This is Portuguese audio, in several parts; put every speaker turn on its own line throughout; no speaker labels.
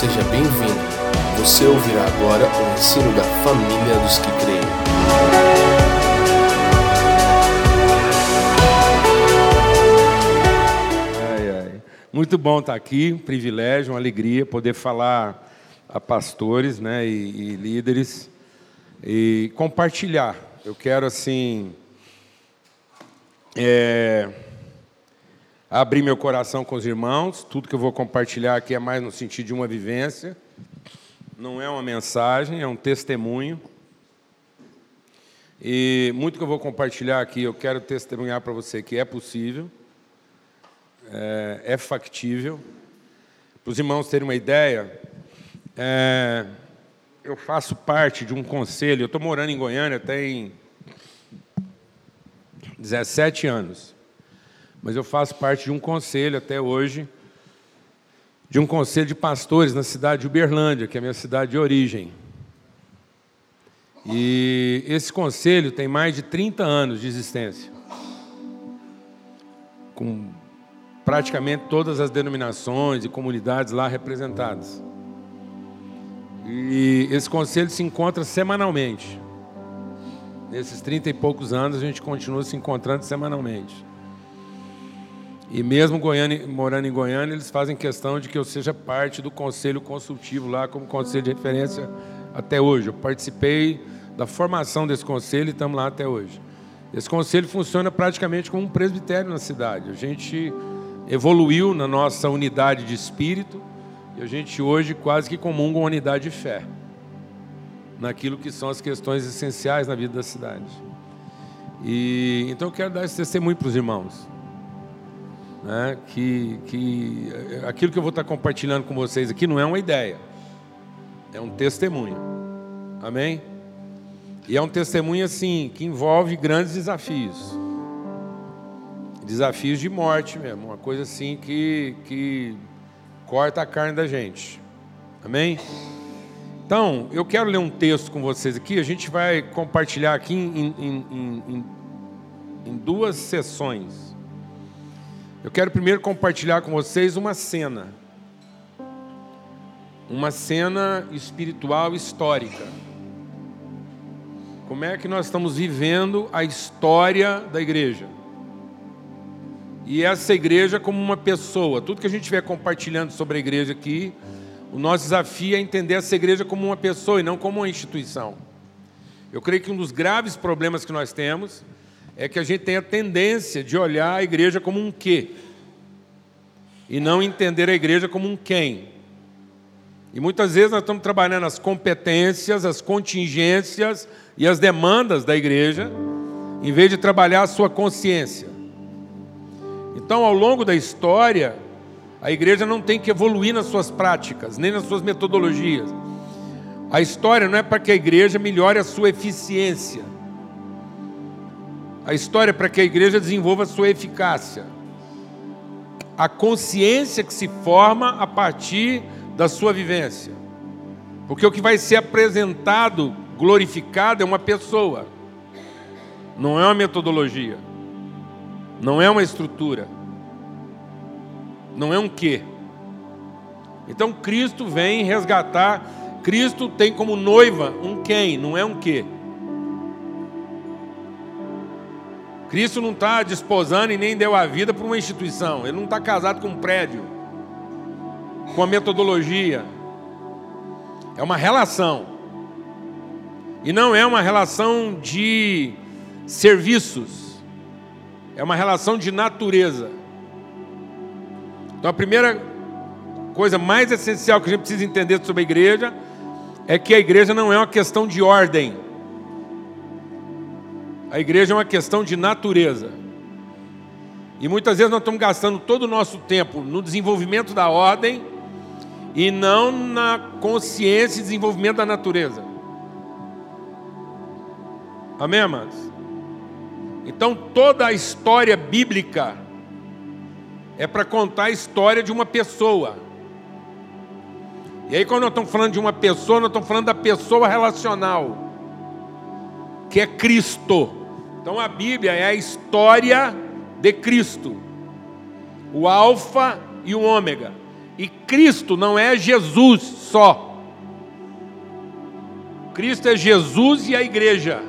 Seja bem-vindo. Você ouvirá agora o ensino da família dos que creem.
Ai, ai. Muito bom estar aqui, um privilégio, uma alegria poder falar a pastores né, e, e líderes e compartilhar. Eu quero, assim, é, abrir meu coração com os irmãos. Tudo que eu vou compartilhar aqui é mais no sentido de uma vivência. Não é uma mensagem, é um testemunho. E muito que eu vou compartilhar aqui, eu quero testemunhar para você que é possível, é, é factível. Para os irmãos terem uma ideia, é, eu faço parte de um conselho, eu estou morando em Goiânia tem 17 anos, mas eu faço parte de um conselho até hoje, de um conselho de pastores na cidade de Uberlândia, que é a minha cidade de origem. E esse conselho tem mais de 30 anos de existência, com praticamente todas as denominações e comunidades lá representadas. E esse conselho se encontra semanalmente. Nesses 30 e poucos anos, a gente continua se encontrando semanalmente. E mesmo Goiânia, morando em Goiânia, eles fazem questão de que eu seja parte do conselho consultivo lá, como conselho de referência até hoje. Eu participei da formação desse conselho e estamos lá até hoje. Esse conselho funciona praticamente como um presbitério na cidade. A gente evoluiu na nossa unidade de espírito e a gente hoje quase que comunga uma unidade de fé naquilo que são as questões essenciais na vida da cidade. E então eu quero dar esse testemunho para os irmãos, né? Que que aquilo que eu vou estar compartilhando com vocês aqui não é uma ideia, é um testemunho. Amém? E é um testemunho assim que envolve grandes desafios, desafios de morte mesmo, uma coisa assim que que corta a carne da gente. Amém? Então, eu quero ler um texto com vocês aqui. A gente vai compartilhar aqui em, em, em, em duas sessões. Eu quero primeiro compartilhar com vocês uma cena. Uma cena espiritual histórica. Como é que nós estamos vivendo a história da igreja? E essa igreja como uma pessoa. Tudo que a gente estiver compartilhando sobre a igreja aqui, o nosso desafio é entender essa igreja como uma pessoa e não como uma instituição. Eu creio que um dos graves problemas que nós temos é que a gente tem a tendência de olhar a igreja como um quê e não entender a igreja como um quem. E muitas vezes nós estamos trabalhando as competências, as contingências e as demandas da igreja, em vez de trabalhar a sua consciência. Então, ao longo da história, a igreja não tem que evoluir nas suas práticas, nem nas suas metodologias. A história não é para que a igreja melhore a sua eficiência. A história é para que a igreja desenvolva sua eficácia. A consciência que se forma a partir da sua vivência. Porque o que vai ser apresentado, glorificado, é uma pessoa, não é uma metodologia, não é uma estrutura não é um quê. Então Cristo vem resgatar, Cristo tem como noiva um quem, não é um quê. Cristo não está desposando e nem deu a vida para uma instituição, ele não está casado com um prédio, com a metodologia. É uma relação. E não é uma relação de serviços, é uma relação de natureza. Então a primeira coisa mais essencial que a gente precisa entender sobre a igreja é que a igreja não é uma questão de ordem. A igreja é uma questão de natureza. E muitas vezes nós estamos gastando todo o nosso tempo no desenvolvimento da ordem e não na consciência e desenvolvimento da natureza. Amém, amados? Então toda a história bíblica é para contar a história de uma pessoa. E aí, quando nós estamos falando de uma pessoa, nós estamos falando da pessoa relacional, que é Cristo. Então, a Bíblia é a história de Cristo, o Alfa e o Ômega. E Cristo não é Jesus só. Cristo é Jesus e a igreja.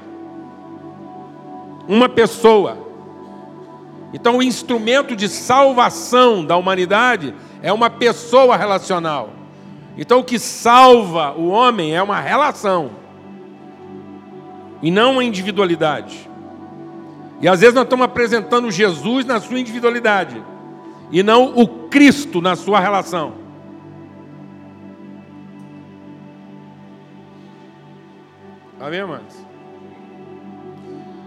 Uma pessoa. Então, o instrumento de salvação da humanidade é uma pessoa relacional. Então, o que salva o homem é uma relação e não uma individualidade. E às vezes nós estamos apresentando Jesus na sua individualidade e não o Cristo na sua relação. Amém, amados?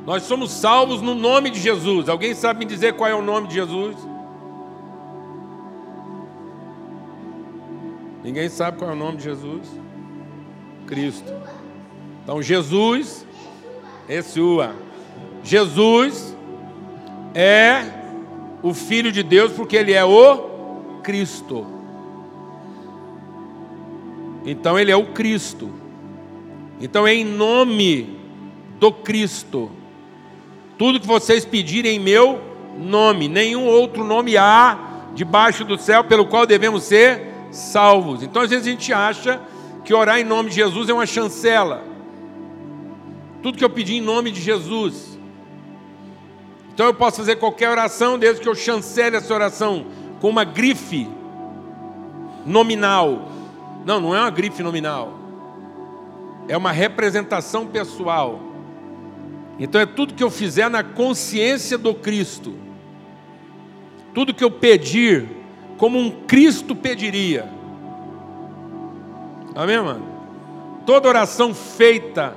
Nós somos salvos no nome de Jesus. Alguém sabe me dizer qual é o nome de Jesus? Ninguém sabe qual é o nome de Jesus? Cristo. Então, Jesus, Yeshua. Jesus é o Filho de Deus porque ele é o Cristo. Então ele é o Cristo. Então é em nome do Cristo. Tudo que vocês pedirem em meu nome, nenhum outro nome há debaixo do céu pelo qual devemos ser salvos. Então às vezes a gente acha que orar em nome de Jesus é uma chancela. Tudo que eu pedir em nome de Jesus então eu posso fazer qualquer oração desde que eu chancele essa oração com uma grife nominal. Não, não é uma grife nominal. É uma representação pessoal. Então é tudo que eu fizer na consciência do Cristo. Tudo que eu pedir como um Cristo pediria. Amém, mano? Toda oração feita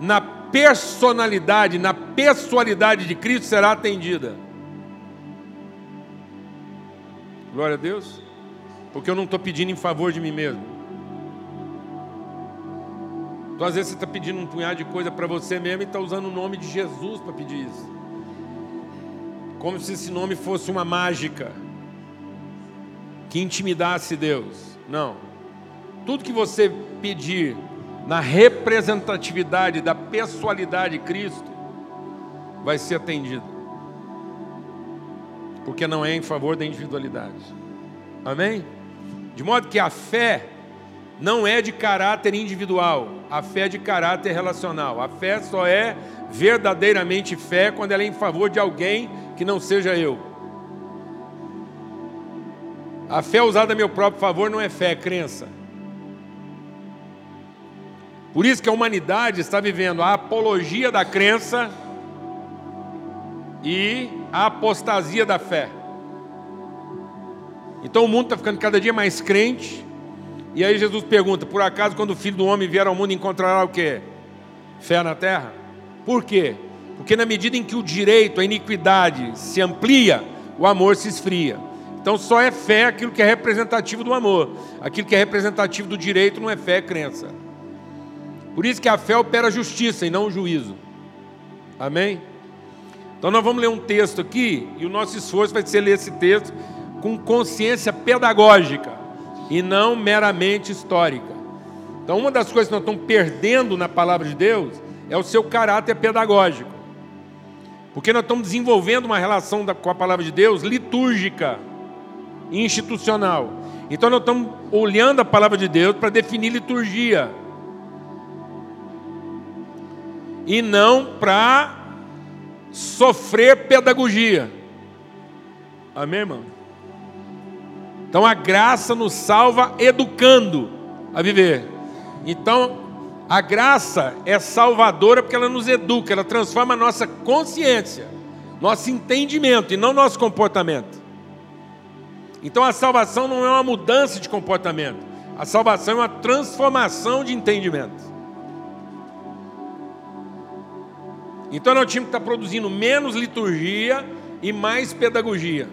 na personalidade, na pessoalidade de Cristo será atendida. Glória a Deus. Porque eu não estou pedindo em favor de mim mesmo. Então, às vezes, você está pedindo um punhado de coisa para você mesmo e está usando o nome de Jesus para pedir isso. Como se esse nome fosse uma mágica que intimidasse Deus. Não. Tudo que você pedir na representatividade da pessoalidade de Cristo, vai ser atendido. Porque não é em favor da individualidade. Amém? De modo que a fé não é de caráter individual, a fé é de caráter relacional. A fé só é verdadeiramente fé quando ela é em favor de alguém que não seja eu. A fé usada a meu próprio favor não é fé, é crença. Por isso que a humanidade está vivendo a apologia da crença e a apostasia da fé. Então o mundo está ficando cada dia mais crente. E aí Jesus pergunta: por acaso, quando o filho do homem vier ao mundo, encontrará o quê? Fé na terra? Por quê? Porque na medida em que o direito, a iniquidade se amplia, o amor se esfria. Então só é fé aquilo que é representativo do amor. Aquilo que é representativo do direito não é fé, é crença. Por isso que a fé opera a justiça e não o juízo. Amém? Então nós vamos ler um texto aqui e o nosso esforço vai ser ler esse texto com consciência pedagógica e não meramente histórica. Então uma das coisas que nós estamos perdendo na palavra de Deus é o seu caráter pedagógico. Porque nós estamos desenvolvendo uma relação com a palavra de Deus litúrgica institucional. Então nós estamos olhando a palavra de Deus para definir liturgia e não para sofrer pedagogia. Amém, irmão? Então a graça nos salva educando a viver. Então a graça é salvadora porque ela nos educa, ela transforma a nossa consciência, nosso entendimento e não nosso comportamento. Então a salvação não é uma mudança de comportamento, a salvação é uma transformação de entendimento. Então nós tínhamos que estar produzindo menos liturgia e mais pedagogia.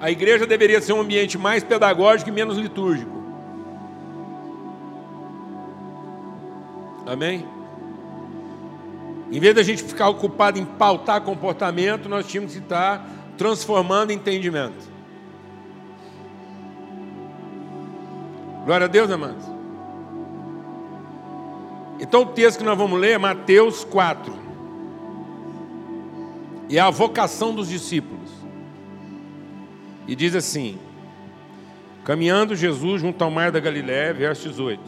A igreja deveria ser um ambiente mais pedagógico e menos litúrgico. Amém? Em vez da gente ficar ocupado em pautar comportamento, nós tínhamos que estar transformando entendimento. Glória a Deus, amados. Então o texto que nós vamos ler é Mateus 4. E é a vocação dos discípulos. E diz assim: Caminhando Jesus junto ao mar da Galiléia, verso 18.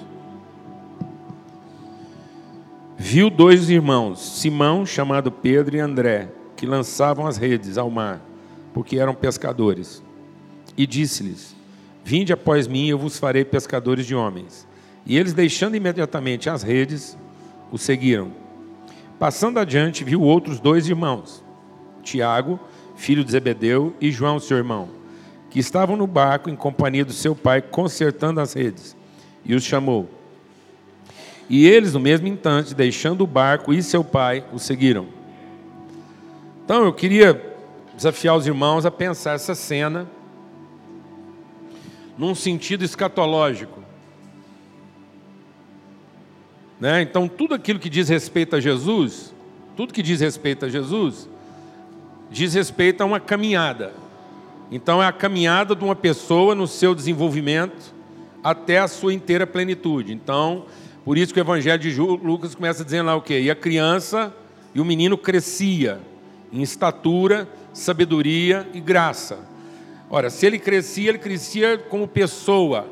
Viu dois irmãos, Simão, chamado Pedro, e André, que lançavam as redes ao mar, porque eram pescadores. E disse-lhes: Vinde após mim, eu vos farei pescadores de homens. E eles, deixando imediatamente as redes, o seguiram. Passando adiante, viu outros dois irmãos, Tiago, filho de Zebedeu, e João, seu irmão, que estavam no barco em companhia do seu pai, consertando as redes, e os chamou. E eles, no mesmo instante, deixando o barco e seu pai, o seguiram. Então, eu queria desafiar os irmãos a pensar essa cena num sentido escatológico. Né? Então, tudo aquilo que diz respeito a Jesus, tudo que diz respeito a Jesus, diz respeito a uma caminhada. Então, é a caminhada de uma pessoa no seu desenvolvimento até a sua inteira plenitude. Então, por isso que o Evangelho de Lucas começa dizendo lá o quê? E a criança e o menino crescia em estatura, sabedoria e graça. Ora, se ele crescia, ele crescia como pessoa.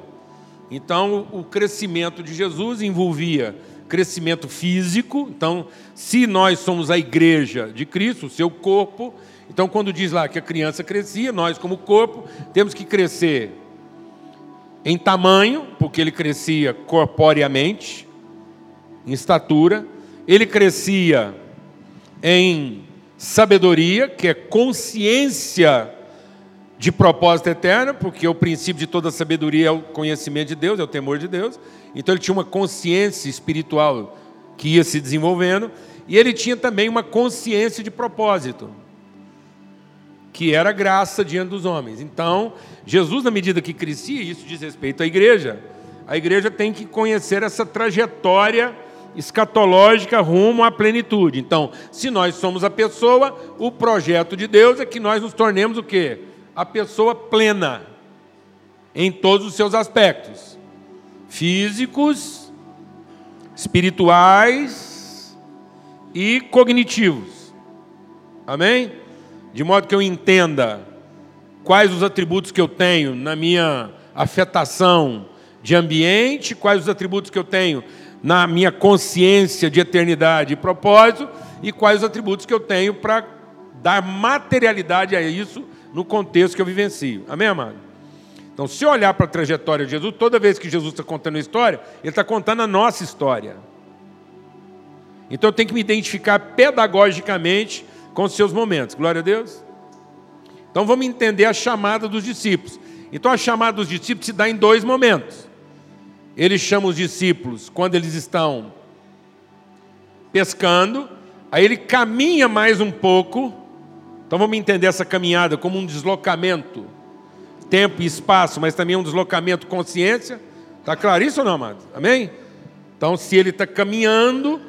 Então, o crescimento de Jesus envolvia crescimento físico. Então, se nós somos a igreja de Cristo, o seu corpo, então quando diz lá que a criança crescia, nós como corpo temos que crescer em tamanho, porque ele crescia corporeamente, em estatura, ele crescia em sabedoria, que é consciência de propósito eterno, porque o princípio de toda sabedoria é o conhecimento de Deus, é o temor de Deus. Então ele tinha uma consciência espiritual que ia se desenvolvendo, e ele tinha também uma consciência de propósito, que era graça diante dos homens. Então, Jesus, na medida que crescia, isso diz respeito à igreja, a igreja tem que conhecer essa trajetória escatológica rumo à plenitude. Então, se nós somos a pessoa, o projeto de Deus é que nós nos tornemos o quê? A pessoa plena em todos os seus aspectos físicos, espirituais e cognitivos. Amém? De modo que eu entenda quais os atributos que eu tenho na minha afetação de ambiente, quais os atributos que eu tenho na minha consciência de eternidade e propósito, e quais os atributos que eu tenho para dar materialidade a isso no contexto que eu vivencio. Amém, amado? Então, se olhar para a trajetória de Jesus, toda vez que Jesus está contando a história, ele está contando a nossa história. Então, eu tenho que me identificar pedagogicamente com os seus momentos. Glória a Deus. Então, vamos entender a chamada dos discípulos. Então, a chamada dos discípulos se dá em dois momentos. Ele chama os discípulos quando eles estão pescando, aí ele caminha mais um pouco. Então, vamos entender essa caminhada como um deslocamento tempo e espaço, mas também um deslocamento consciência. Está claro isso ou não, amado? Amém? Então, se ele está caminhando,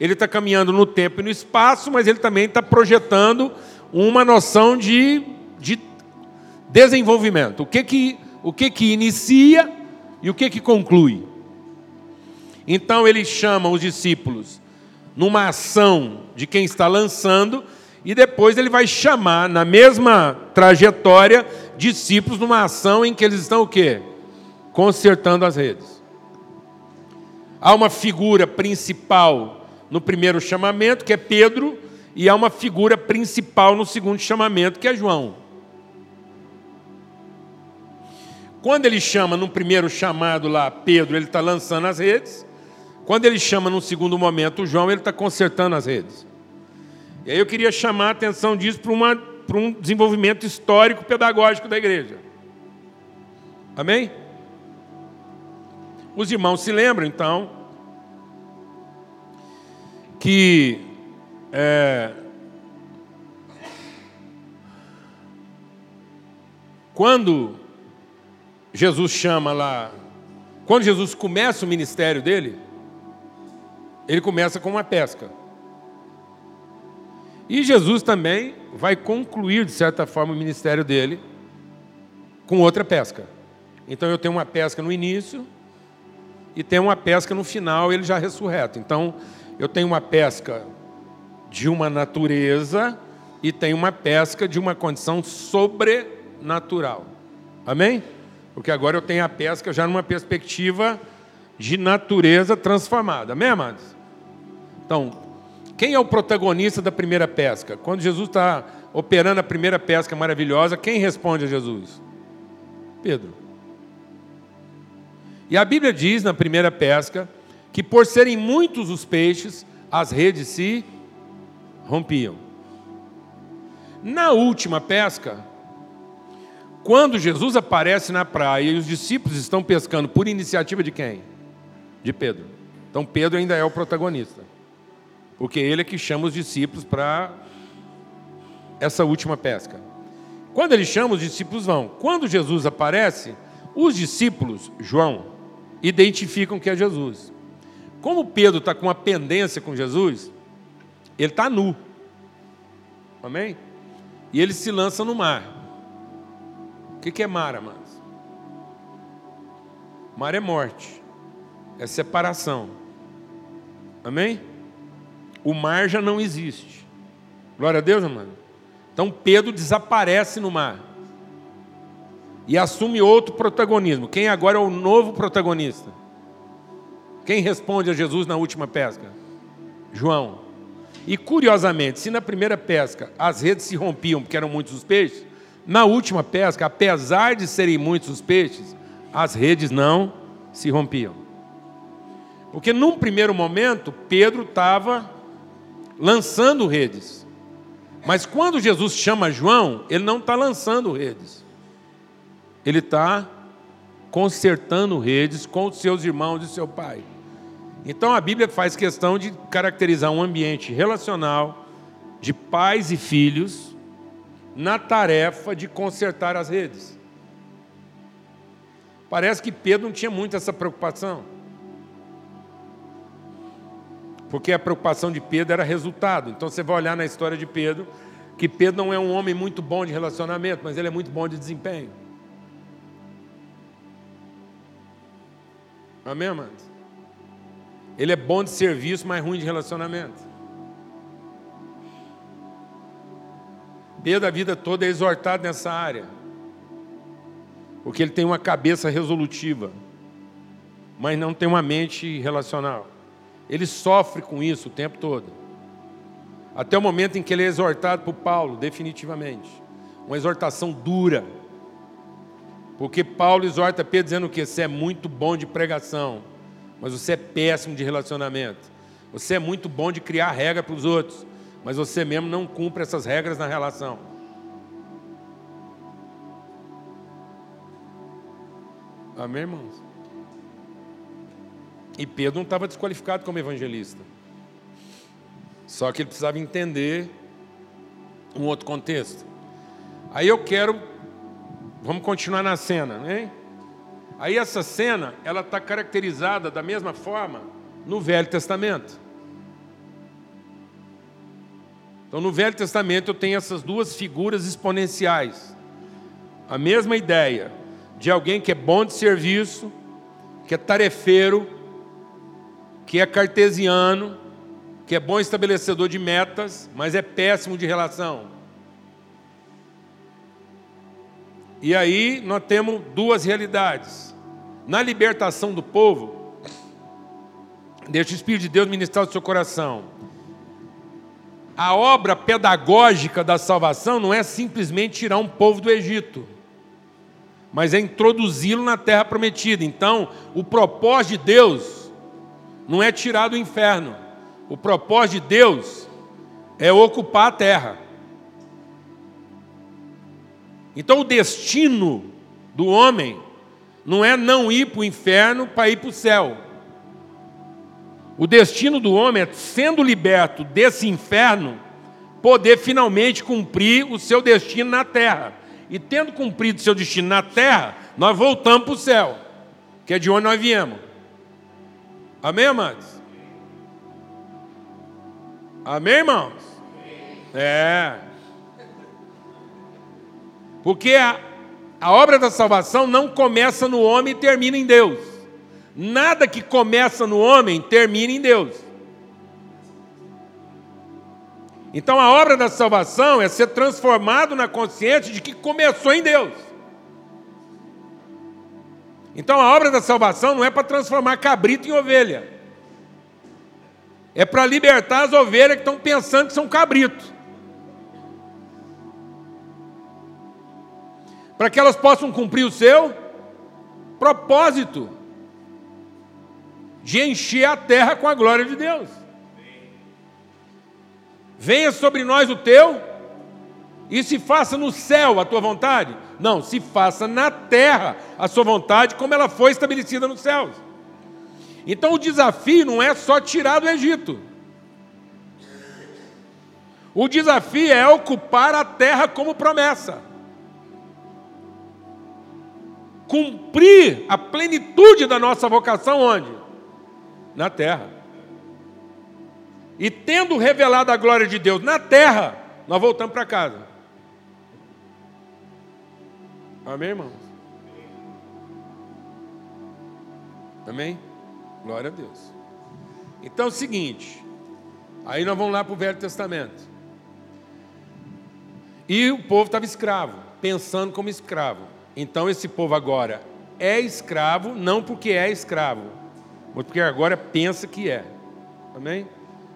ele está caminhando no tempo e no espaço, mas ele também está projetando uma noção de, de desenvolvimento. O que que, o que que inicia e o que que conclui. Então ele chama os discípulos numa ação de quem está lançando e depois ele vai chamar na mesma trajetória discípulos numa ação em que eles estão o quê? Consertando as redes. Há uma figura principal no primeiro chamamento, que é Pedro, e há uma figura principal no segundo chamamento, que é João. Quando ele chama no primeiro chamado lá Pedro, ele está lançando as redes. Quando ele chama no segundo momento João, ele está consertando as redes. E aí eu queria chamar a atenção disso para uma para um desenvolvimento histórico pedagógico da igreja. Amém? Os irmãos se lembram, então, que é, quando Jesus chama lá, quando Jesus começa o ministério dele, ele começa com uma pesca. E Jesus também vai concluir, de certa forma, o ministério dele com outra pesca. Então eu tenho uma pesca no início e tenho uma pesca no final, ele já ressurreto. Então eu tenho uma pesca de uma natureza e tem uma pesca de uma condição sobrenatural. Amém? Porque agora eu tenho a pesca já numa perspectiva de natureza transformada. Amém, amados? Então, quem é o protagonista da primeira pesca? Quando Jesus está operando a primeira pesca maravilhosa, quem responde a Jesus? Pedro. E a Bíblia diz na primeira pesca que por serem muitos os peixes, as redes se rompiam. Na última pesca, quando Jesus aparece na praia e os discípulos estão pescando por iniciativa de quem? De Pedro. Então Pedro ainda é o protagonista. Porque ele é que chama os discípulos para essa última pesca. Quando ele chama, os discípulos vão. Quando Jesus aparece, os discípulos, João, identificam que é Jesus. Como Pedro está com uma pendência com Jesus, ele está nu. Amém? E ele se lança no mar. O que é mar, amados? Mar é morte, é separação. Amém? O mar já não existe. Glória a Deus, amado. Então Pedro desaparece no mar e assume outro protagonismo. Quem agora é o novo protagonista? Quem responde a Jesus na última pesca? João. E curiosamente, se na primeira pesca as redes se rompiam porque eram muitos os peixes, na última pesca, apesar de serem muitos os peixes, as redes não se rompiam. Porque num primeiro momento, Pedro estava lançando redes. Mas quando Jesus chama João, ele não está lançando redes ele está consertando redes com os seus irmãos e seu pai. Então a Bíblia faz questão de caracterizar um ambiente relacional de pais e filhos na tarefa de consertar as redes. Parece que Pedro não tinha muito essa preocupação. Porque a preocupação de Pedro era resultado. Então você vai olhar na história de Pedro que Pedro não é um homem muito bom de relacionamento, mas ele é muito bom de desempenho. Amém, amados? Ele é bom de serviço, mas ruim de relacionamento. Pedro, a vida toda, é exortado nessa área. Porque ele tem uma cabeça resolutiva, mas não tem uma mente relacional. Ele sofre com isso o tempo todo. Até o momento em que ele é exortado por Paulo, definitivamente. Uma exortação dura porque Paulo exorta Pedro dizendo que você é muito bom de pregação, mas você é péssimo de relacionamento. Você é muito bom de criar regra para os outros, mas você mesmo não cumpre essas regras na relação. Amém, irmãos? E Pedro não estava desqualificado como evangelista. Só que ele precisava entender um outro contexto. Aí eu quero Vamos continuar na cena, né? Aí essa cena, ela está caracterizada da mesma forma no Velho Testamento. Então, no Velho Testamento eu tenho essas duas figuras exponenciais. A mesma ideia de alguém que é bom de serviço, que é tarefeiro, que é cartesiano, que é bom estabelecedor de metas, mas é péssimo de relação. E aí nós temos duas realidades. Na libertação do povo, deixa o Espírito de Deus ministrar o seu coração. A obra pedagógica da salvação não é simplesmente tirar um povo do Egito, mas é introduzi-lo na terra prometida. Então, o propósito de Deus não é tirar do inferno, o propósito de Deus é ocupar a terra. Então o destino do homem não é não ir para o inferno para ir para o céu. O destino do homem é, sendo liberto desse inferno, poder finalmente cumprir o seu destino na terra. E tendo cumprido o seu destino na terra, nós voltamos para o céu, que é de onde nós viemos. Amém, amados? Amém, irmãos? É. Porque a, a obra da salvação não começa no homem e termina em Deus. Nada que começa no homem termina em Deus. Então a obra da salvação é ser transformado na consciência de que começou em Deus. Então a obra da salvação não é para transformar cabrito em ovelha. É para libertar as ovelhas que estão pensando que são cabritos. Para que elas possam cumprir o seu propósito de encher a terra com a glória de Deus. Venha sobre nós o teu e se faça no céu a tua vontade. Não, se faça na terra a sua vontade, como ela foi estabelecida nos céus. Então o desafio não é só tirar do Egito. O desafio é ocupar a terra como promessa. Cumprir a plenitude da nossa vocação onde? Na terra. E tendo revelado a glória de Deus na terra, nós voltamos para casa. Amém, irmãos? Amém? Glória a Deus. Então é o seguinte, aí nós vamos lá para o Velho Testamento. E o povo estava escravo, pensando como escravo. Então esse povo agora é escravo, não porque é escravo, mas porque agora pensa que é. Amém?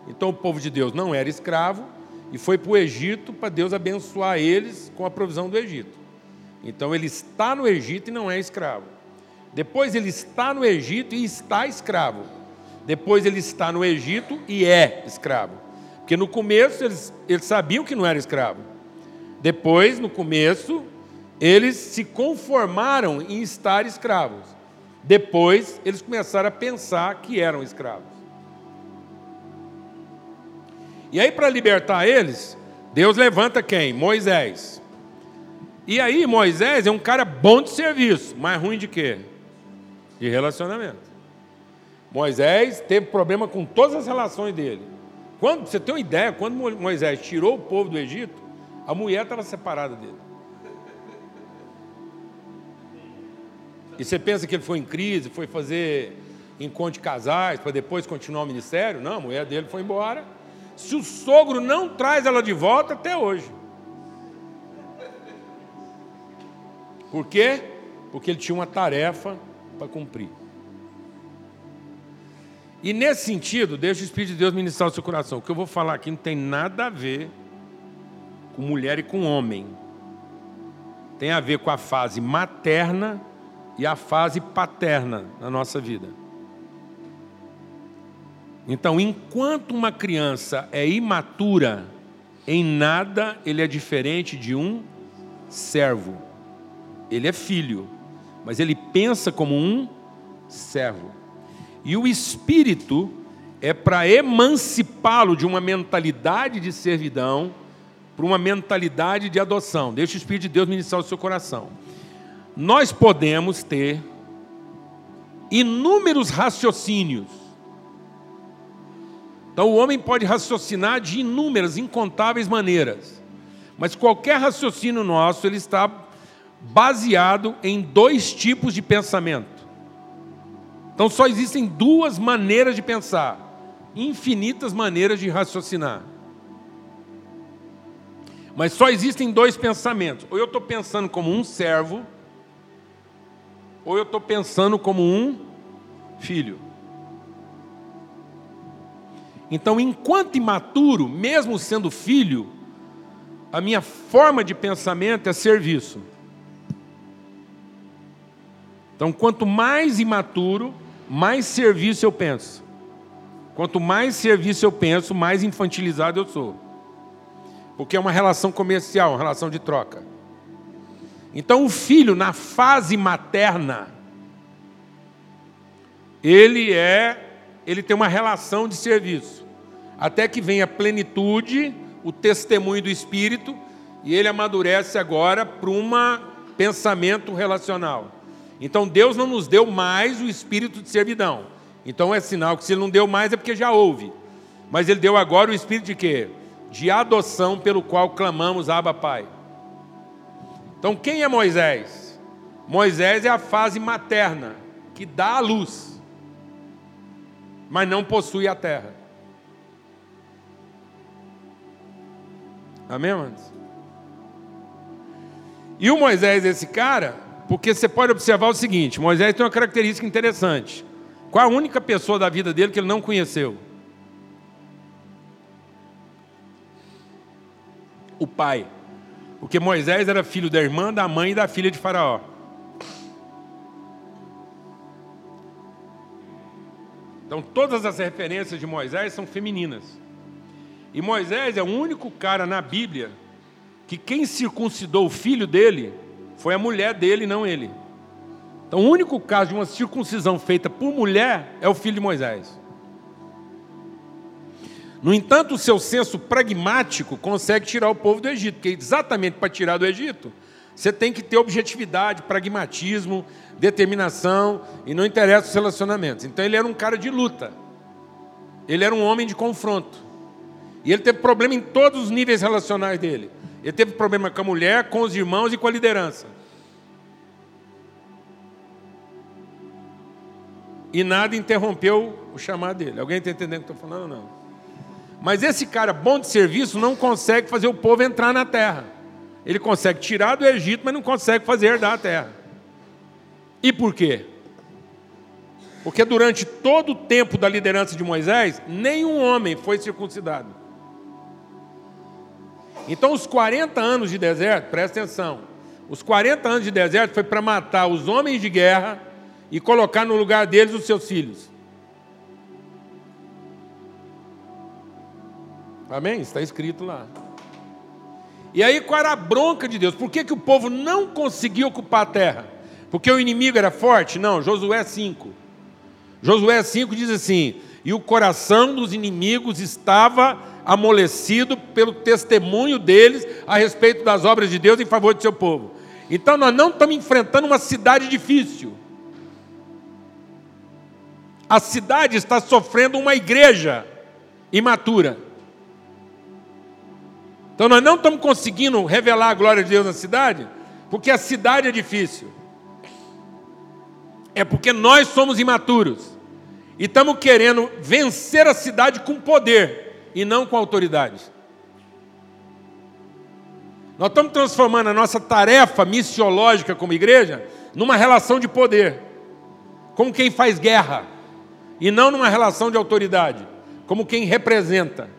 Então o povo de Deus não era escravo e foi para o Egito para Deus abençoar eles com a provisão do Egito. Então ele está no Egito e não é escravo. Depois ele está no Egito e está escravo. Depois ele está no Egito e é escravo. Porque no começo eles, eles sabiam que não era escravo. Depois, no começo, eles se conformaram em estar escravos. Depois, eles começaram a pensar que eram escravos. E aí, para libertar eles, Deus levanta quem? Moisés. E aí, Moisés é um cara bom de serviço, mas ruim de quê? De relacionamento. Moisés teve problema com todas as relações dele. Quando você tem uma ideia, quando Moisés tirou o povo do Egito, a mulher estava separada dele. E você pensa que ele foi em crise, foi fazer encontro de casais para depois continuar o ministério? Não, a mulher dele foi embora se o sogro não traz ela de volta até hoje. Por quê? Porque ele tinha uma tarefa para cumprir. E nesse sentido, deixa o Espírito de Deus ministrar o seu coração. O que eu vou falar aqui não tem nada a ver com mulher e com homem. Tem a ver com a fase materna e a fase paterna na nossa vida. Então, enquanto uma criança é imatura, em nada ele é diferente de um servo. Ele é filho, mas ele pensa como um servo. E o espírito é para emancipá-lo de uma mentalidade de servidão para uma mentalidade de adoção. Deixa o Espírito de Deus ministrar o seu coração. Nós podemos ter inúmeros raciocínios então o homem pode raciocinar de inúmeras, incontáveis maneiras. Mas qualquer raciocínio nosso, ele está baseado em dois tipos de pensamento. Então só existem duas maneiras de pensar, infinitas maneiras de raciocinar. Mas só existem dois pensamentos. Ou eu estou pensando como um servo, ou eu estou pensando como um filho. Então, enquanto imaturo, mesmo sendo filho, a minha forma de pensamento é serviço. Então, quanto mais imaturo, mais serviço eu penso. Quanto mais serviço eu penso, mais infantilizado eu sou. Porque é uma relação comercial, uma relação de troca. Então, o filho, na fase materna, ele é ele tem uma relação de serviço. Até que venha a plenitude, o testemunho do Espírito, e ele amadurece agora para um pensamento relacional. Então Deus não nos deu mais o espírito de servidão. Então é sinal que se ele não deu mais é porque já houve. Mas ele deu agora o espírito de quê? De adoção pelo qual clamamos Abba Pai. Então quem é Moisés? Moisés é a fase materna que dá a luz mas não possui a terra. Amém, amados? E o Moisés, esse cara, porque você pode observar o seguinte: Moisés tem uma característica interessante. Qual a única pessoa da vida dele que ele não conheceu? O pai. Porque Moisés era filho da irmã, da mãe e da filha de Faraó. Então todas as referências de Moisés são femininas. E Moisés é o único cara na Bíblia que quem circuncidou o filho dele foi a mulher dele, não ele. Então o único caso de uma circuncisão feita por mulher é o filho de Moisés. No entanto, o seu senso pragmático consegue tirar o povo do Egito, porque exatamente para tirar do Egito, você tem que ter objetividade, pragmatismo, determinação e não interessa os relacionamentos. Então ele era um cara de luta. Ele era um homem de confronto. E ele teve problema em todos os níveis relacionais dele. Ele teve problema com a mulher, com os irmãos e com a liderança. E nada interrompeu o chamado dele. Alguém está entendendo o que eu estou falando? Não. Mas esse cara bom de serviço não consegue fazer o povo entrar na terra. Ele consegue tirar do Egito, mas não consegue fazer herdar a terra. E por quê? Porque durante todo o tempo da liderança de Moisés, nenhum homem foi circuncidado. Então, os 40 anos de deserto, presta atenção, os 40 anos de deserto foi para matar os homens de guerra e colocar no lugar deles os seus filhos. Amém? Está escrito lá. E aí, qual era a bronca de Deus? Por que, que o povo não conseguia ocupar a terra? Porque o inimigo era forte? Não, Josué 5. Josué 5 diz assim: E o coração dos inimigos estava amolecido pelo testemunho deles a respeito das obras de Deus em favor de seu povo. Então nós não estamos enfrentando uma cidade difícil. A cidade está sofrendo uma igreja imatura. Então nós não estamos conseguindo revelar a glória de Deus na cidade, porque a cidade é difícil é porque nós somos imaturos e estamos querendo vencer a cidade com poder e não com autoridade. Nós estamos transformando a nossa tarefa missiológica como igreja numa relação de poder, como quem faz guerra, e não numa relação de autoridade, como quem representa.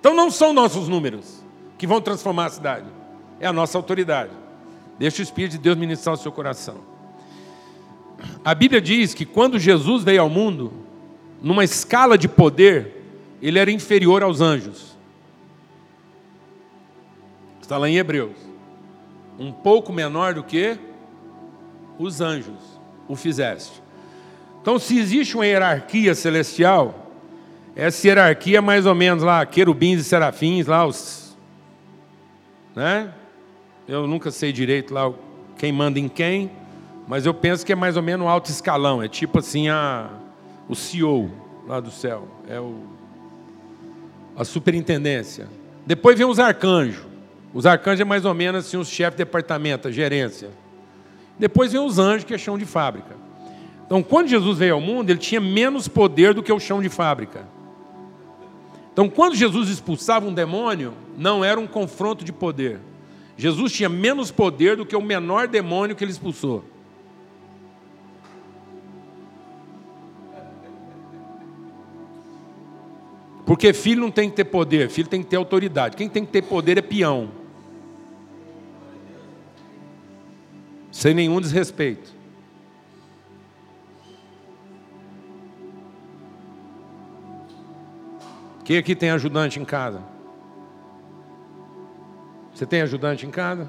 Então não são nossos números que vão transformar a cidade, é a nossa autoridade. Deixa o Espírito de Deus ministrar o seu coração. A Bíblia diz que quando Jesus veio ao mundo, numa escala de poder, ele era inferior aos anjos. Está lá em Hebreus. Um pouco menor do que os anjos o fizeste. Então, se existe uma hierarquia celestial, essa hierarquia é mais ou menos lá, querubins e serafins, lá os. Né? Eu nunca sei direito lá quem manda em quem, mas eu penso que é mais ou menos um alto escalão. É tipo assim a, o CEO lá do céu. É o, a superintendência. Depois vem os arcanjos. Os arcanjos é mais ou menos assim, os chefes de departamento, a gerência. Depois vem os anjos, que é chão de fábrica. Então, quando Jesus veio ao mundo, ele tinha menos poder do que o chão de fábrica. Então, quando Jesus expulsava um demônio, não era um confronto de poder. Jesus tinha menos poder do que o menor demônio que ele expulsou. Porque filho não tem que ter poder, filho tem que ter autoridade. Quem tem que ter poder é peão. Sem nenhum desrespeito. Quem aqui tem ajudante em casa? Você tem ajudante em casa?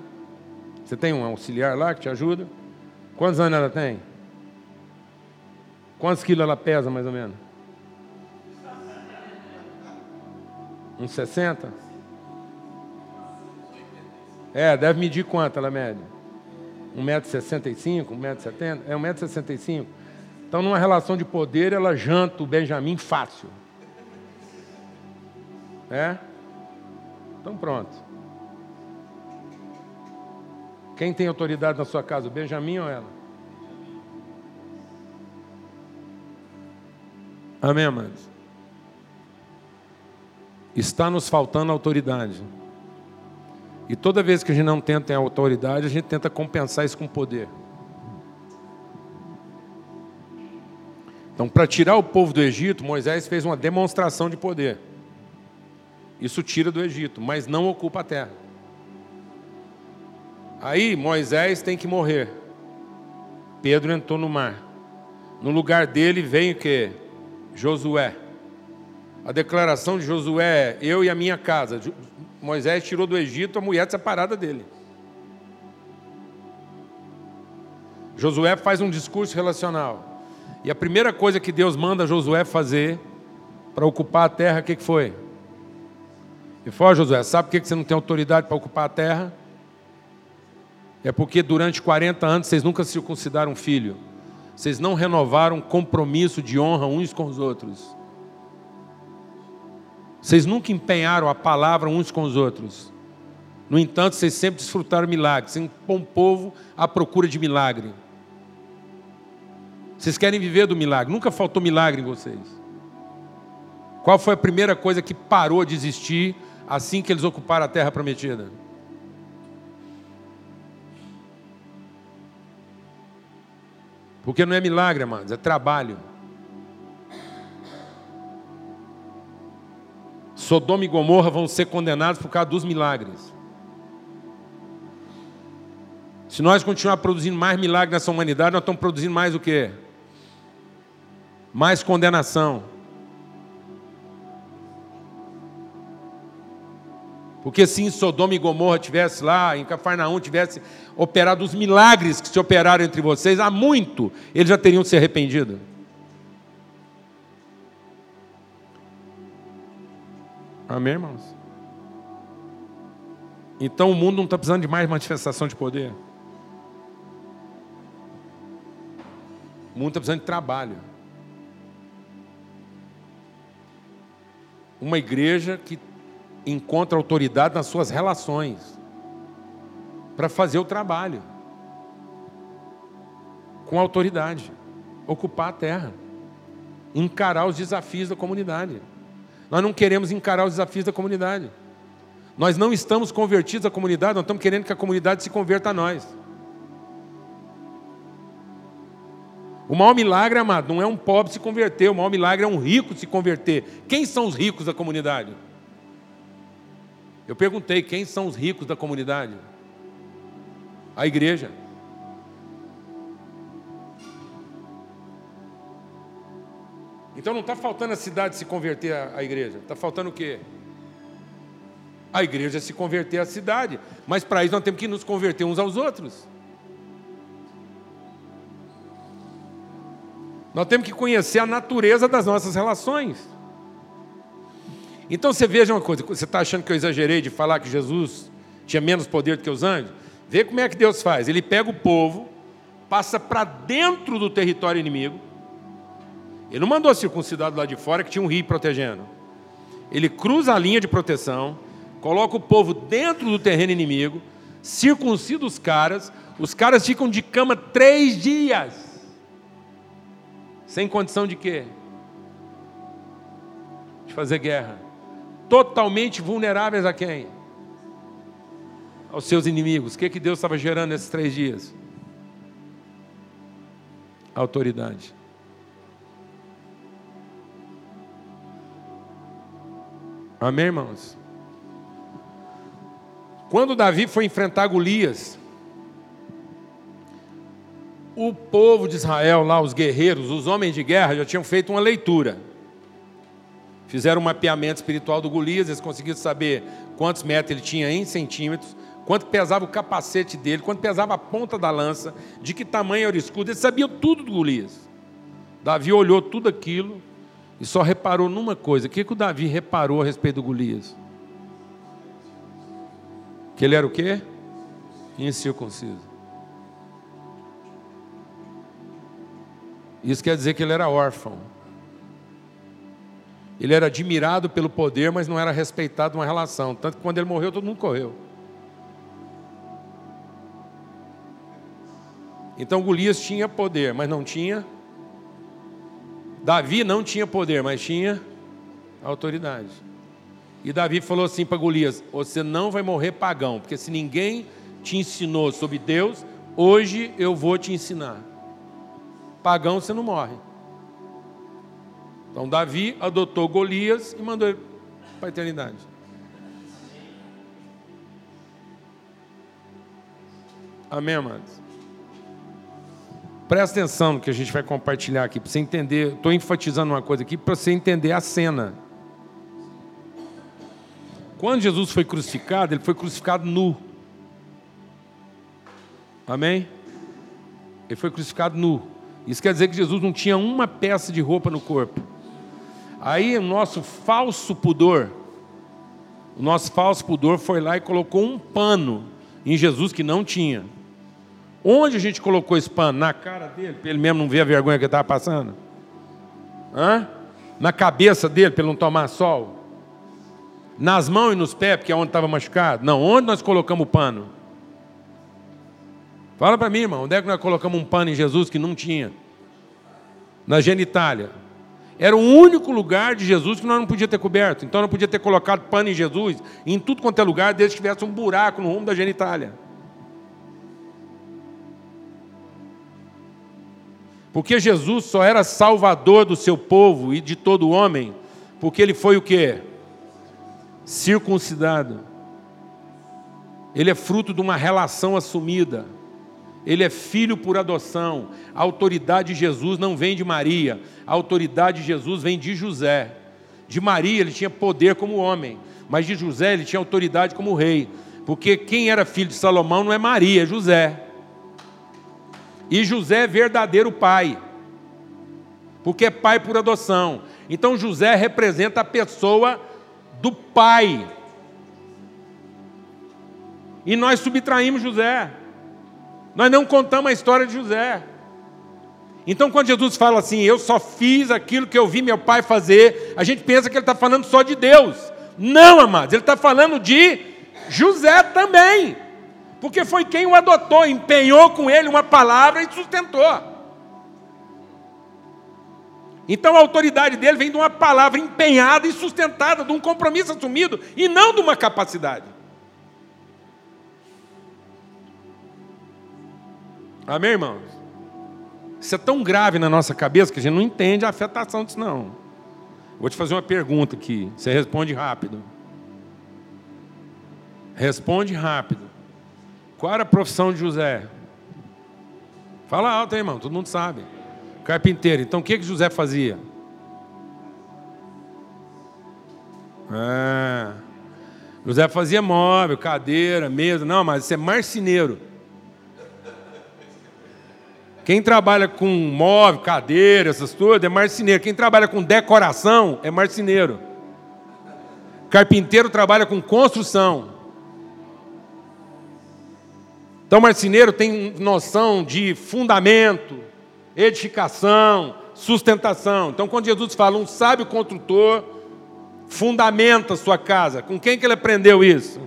Você tem um auxiliar lá que te ajuda? Quantos anos ela tem? Quantos quilos ela pesa, mais ou menos? Uns 60? É, deve medir quanto ela mede? 1,65m, 1,70m? É 1,65m. Então, numa relação de poder, ela janta o Benjamin fácil. É? Então, pronto. Quem tem autoridade na sua casa, o Benjamin ou ela? Amém, amados? Está nos faltando autoridade. E toda vez que a gente não tenta autoridade, a gente tenta compensar isso com poder. Então, para tirar o povo do Egito, Moisés fez uma demonstração de poder. Isso tira do Egito, mas não ocupa a terra. Aí Moisés tem que morrer. Pedro entrou no mar. No lugar dele vem o que? Josué. A declaração de Josué Eu e a minha casa. Moisés tirou do Egito a mulher separada dele. Josué faz um discurso relacional. E a primeira coisa que Deus manda Josué fazer para ocupar a terra, o que, que foi? E falou, Josué, sabe por que você não tem autoridade para ocupar a terra? É porque durante 40 anos vocês nunca circuncidaram um filho. Vocês não renovaram compromisso de honra uns com os outros. Vocês nunca empenharam a palavra uns com os outros. No entanto, vocês sempre desfrutaram milagres. Vocês um povo à procura de milagre. Vocês querem viver do milagre. Nunca faltou milagre em vocês. Qual foi a primeira coisa que parou de existir assim que eles ocuparam a terra prometida? Porque não é milagre, amados, é trabalho. Sodoma e Gomorra vão ser condenados por causa dos milagres. Se nós continuar produzindo mais milagres nessa humanidade, nós estamos produzindo mais o quê? Mais condenação. Porque se em Sodoma e Gomorra tivesse lá, em Cafarnaum tivesse operado os milagres que se operaram entre vocês, há muito eles já teriam se arrependido. Amém, irmãos? Então o mundo não está precisando de mais manifestação de poder. O mundo está precisando de trabalho. Uma igreja que encontra autoridade nas suas relações para fazer o trabalho com autoridade, ocupar a terra, encarar os desafios da comunidade. Nós não queremos encarar os desafios da comunidade. Nós não estamos convertidos à comunidade, nós estamos querendo que a comunidade se converta a nós. O maior milagre, amado, não é um pobre se converter, o maior milagre é um rico se converter. Quem são os ricos da comunidade? Eu perguntei quem são os ricos da comunidade? A igreja. Então não está faltando a cidade se converter à igreja. Está faltando o quê? A igreja se converter à cidade. Mas para isso nós temos que nos converter uns aos outros. Nós temos que conhecer a natureza das nossas relações. Então você veja uma coisa, você está achando que eu exagerei de falar que Jesus tinha menos poder do que os anjos? Vê como é que Deus faz. Ele pega o povo, passa para dentro do território inimigo. Ele não mandou circuncidado lá de fora que tinha um rio protegendo. Ele cruza a linha de proteção, coloca o povo dentro do terreno inimigo, circuncida os caras, os caras ficam de cama três dias. Sem condição de quê? De fazer guerra totalmente vulneráveis a quem? Aos seus inimigos. O que, que Deus estava gerando nesses três dias? Autoridade. Amém, irmãos? Quando Davi foi enfrentar Golias, o povo de Israel, lá, os guerreiros, os homens de guerra, já tinham feito uma leitura. Fizeram um mapeamento espiritual do Golias, eles conseguiram saber quantos metros ele tinha em centímetros, quanto pesava o capacete dele, quanto pesava a ponta da lança, de que tamanho era o escudo, eles sabiam tudo do Golias. Davi olhou tudo aquilo e só reparou numa coisa. O que, que o Davi reparou a respeito do Golias? Que ele era o quê? Incircunciso. Isso quer dizer que ele era órfão. Ele era admirado pelo poder, mas não era respeitado numa relação. Tanto que quando ele morreu, todo mundo correu. Então Golias tinha poder, mas não tinha. Davi não tinha poder, mas tinha autoridade. E Davi falou assim para Golias: Você não vai morrer pagão, porque se ninguém te ensinou sobre Deus, hoje eu vou te ensinar. Pagão você não morre. Então Davi adotou Golias e mandou ele para a eternidade. Amém, amados? Presta atenção no que a gente vai compartilhar aqui, para você entender. Estou enfatizando uma coisa aqui para você entender a cena. Quando Jesus foi crucificado, ele foi crucificado nu. Amém? Ele foi crucificado nu. Isso quer dizer que Jesus não tinha uma peça de roupa no corpo. Aí o nosso falso pudor, o nosso falso pudor foi lá e colocou um pano em Jesus que não tinha. Onde a gente colocou esse pano? Na cara dele, para ele mesmo não ver a vergonha que ele estava passando? Hã? Na cabeça dele, para ele não tomar sol? Nas mãos e nos pés, porque é onde estava machucado? Não, onde nós colocamos o pano? Fala para mim, irmão, onde é que nós colocamos um pano em Jesus que não tinha? Na genitália. Era o único lugar de Jesus que nós não podíamos ter coberto. Então não podia ter colocado pano em Jesus em tudo quanto é lugar, desde que tivesse um buraco no rumo da genitália. Porque Jesus só era salvador do seu povo e de todo homem, porque ele foi o que? circuncidado. Ele é fruto de uma relação assumida. Ele é filho por adoção. A autoridade de Jesus não vem de Maria, a autoridade de Jesus vem de José. De Maria ele tinha poder como homem, mas de José ele tinha autoridade como rei. Porque quem era filho de Salomão não é Maria, é José. E José é verdadeiro pai, porque é pai por adoção. Então José representa a pessoa do pai. E nós subtraímos José. Nós não contamos a história de José. Então, quando Jesus fala assim, eu só fiz aquilo que eu vi meu pai fazer, a gente pensa que ele está falando só de Deus. Não, amados, ele está falando de José também. Porque foi quem o adotou, empenhou com ele uma palavra e sustentou. Então a autoridade dele vem de uma palavra empenhada e sustentada, de um compromisso assumido, e não de uma capacidade. Amém, irmãos? Isso é tão grave na nossa cabeça que a gente não entende a afetação disso, não. Vou te fazer uma pergunta aqui, você responde rápido. Responde rápido. Qual era a profissão de José? Fala alto, hein, irmão, todo mundo sabe. Carpinteiro. Então o que, que José fazia? Ah, José fazia móvel, cadeira, mesa. Não, mas isso é marceneiro. Quem trabalha com móvel, cadeira, essas coisas, é marceneiro. Quem trabalha com decoração é marceneiro. Carpinteiro trabalha com construção. Então, marceneiro tem noção de fundamento, edificação, sustentação. Então, quando Jesus fala um sábio construtor, fundamenta sua casa. Com quem que ele aprendeu isso?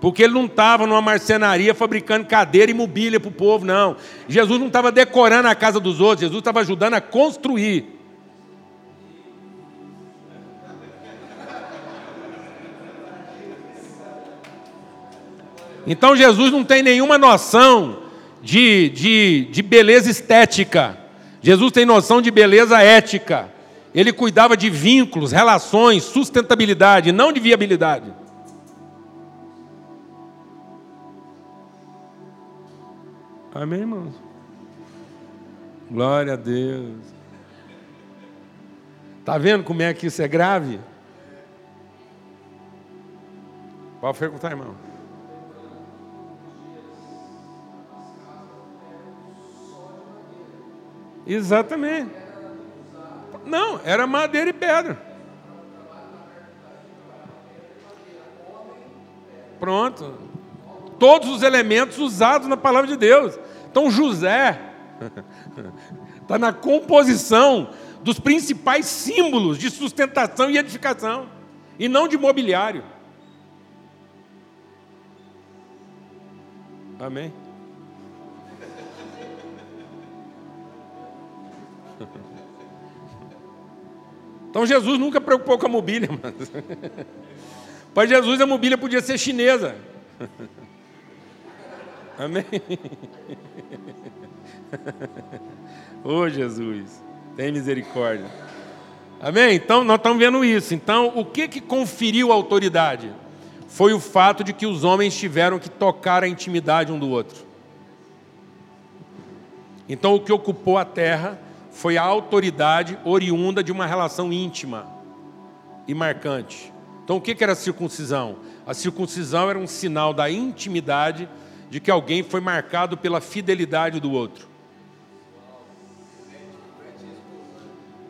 Porque ele não estava numa marcenaria fabricando cadeira e mobília para o povo, não. Jesus não estava decorando a casa dos outros, Jesus estava ajudando a construir. Então Jesus não tem nenhuma noção de, de, de beleza estética. Jesus tem noção de beleza ética. Ele cuidava de vínculos, relações, sustentabilidade, não de viabilidade. Amém, irmãos? Glória a Deus. Está vendo como é que isso é grave? Pode perguntar, irmão. Exatamente. Não, era madeira e pedra. Pronto. Todos os elementos usados na palavra de Deus. Então José está na composição dos principais símbolos de sustentação e edificação, e não de mobiliário. Amém? Então Jesus nunca preocupou com a mobília, mas para Jesus a mobília podia ser chinesa. Amém? Ô oh, Jesus, tem misericórdia. Amém? Então nós estamos vendo isso. Então, o que que conferiu autoridade? Foi o fato de que os homens tiveram que tocar a intimidade um do outro. Então, o que ocupou a terra foi a autoridade oriunda de uma relação íntima e marcante. Então, o que era a circuncisão? A circuncisão era um sinal da intimidade de que alguém foi marcado pela fidelidade do outro.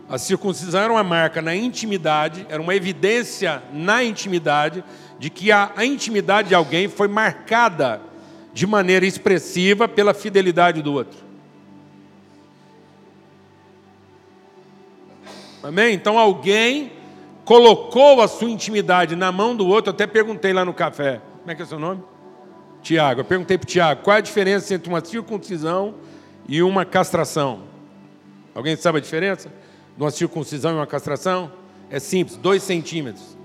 A circuncisão era uma marca na intimidade, era uma evidência na intimidade de que a, a intimidade de alguém foi marcada de maneira expressiva pela fidelidade do outro. Amém? Então alguém colocou a sua intimidade na mão do outro. Eu até perguntei lá no café. Como é que é o seu nome? Tiago. Eu perguntei para o Tiago qual é a diferença entre uma circuncisão e uma castração. Alguém sabe a diferença? De uma circuncisão e uma castração? É simples, dois centímetros.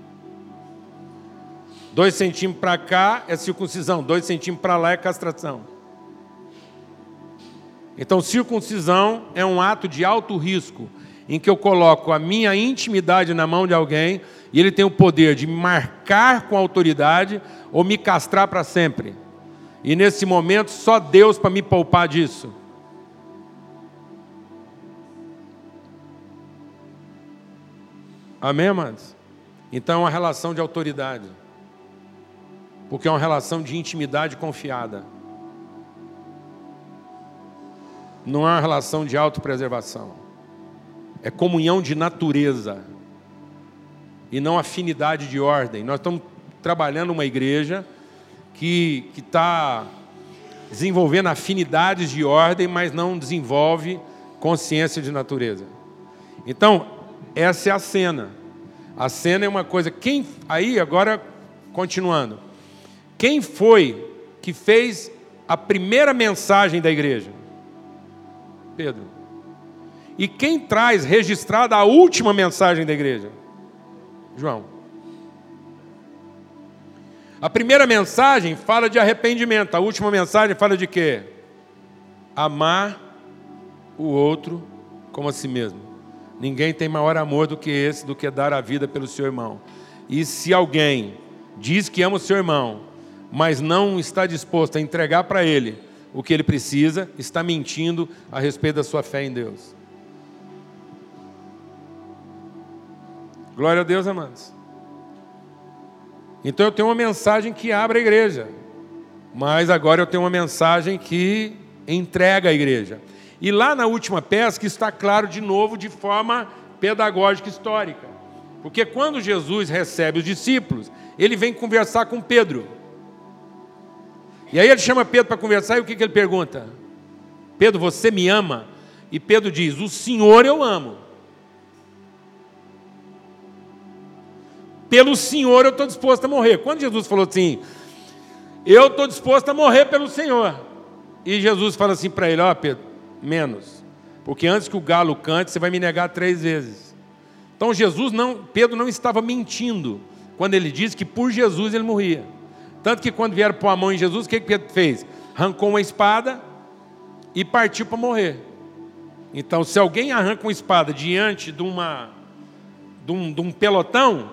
Dois centímetros para cá é circuncisão, dois centímetros para lá é castração. Então, circuncisão é um ato de alto risco em que eu coloco a minha intimidade na mão de alguém e ele tem o poder de marcar com autoridade ou me castrar para sempre. E nesse momento, só Deus para me poupar disso. Amém, amados? Então é uma relação de autoridade. Porque é uma relação de intimidade confiada. Não é uma relação de autopreservação é comunhão de natureza e não afinidade de ordem. Nós estamos trabalhando uma igreja que está desenvolvendo afinidades de ordem, mas não desenvolve consciência de natureza. Então, essa é a cena. A cena é uma coisa. Quem aí agora continuando. Quem foi que fez a primeira mensagem da igreja? Pedro. E quem traz registrada a última mensagem da igreja? João. A primeira mensagem fala de arrependimento, a última mensagem fala de quê? Amar o outro como a si mesmo. Ninguém tem maior amor do que esse, do que dar a vida pelo seu irmão. E se alguém diz que ama o seu irmão, mas não está disposto a entregar para ele o que ele precisa, está mentindo a respeito da sua fé em Deus. Glória a Deus, amados. Então eu tenho uma mensagem que abre a igreja, mas agora eu tenho uma mensagem que entrega a igreja. E lá na última pesca está claro de novo de forma pedagógica histórica. Porque quando Jesus recebe os discípulos, ele vem conversar com Pedro. E aí ele chama Pedro para conversar e o que, que ele pergunta? Pedro, você me ama? E Pedro diz: O Senhor eu amo. Pelo Senhor eu estou disposto a morrer. Quando Jesus falou assim, eu estou disposto a morrer pelo Senhor. E Jesus fala assim para ele: Ó, oh, Pedro, menos. Porque antes que o galo cante, você vai me negar três vezes. Então Jesus não, Pedro não estava mentindo quando ele disse que por Jesus ele morria. Tanto que quando vieram pôr a mão em Jesus, o que Pedro fez? Arrancou uma espada e partiu para morrer. Então, se alguém arranca uma espada diante de, uma, de, um, de um pelotão,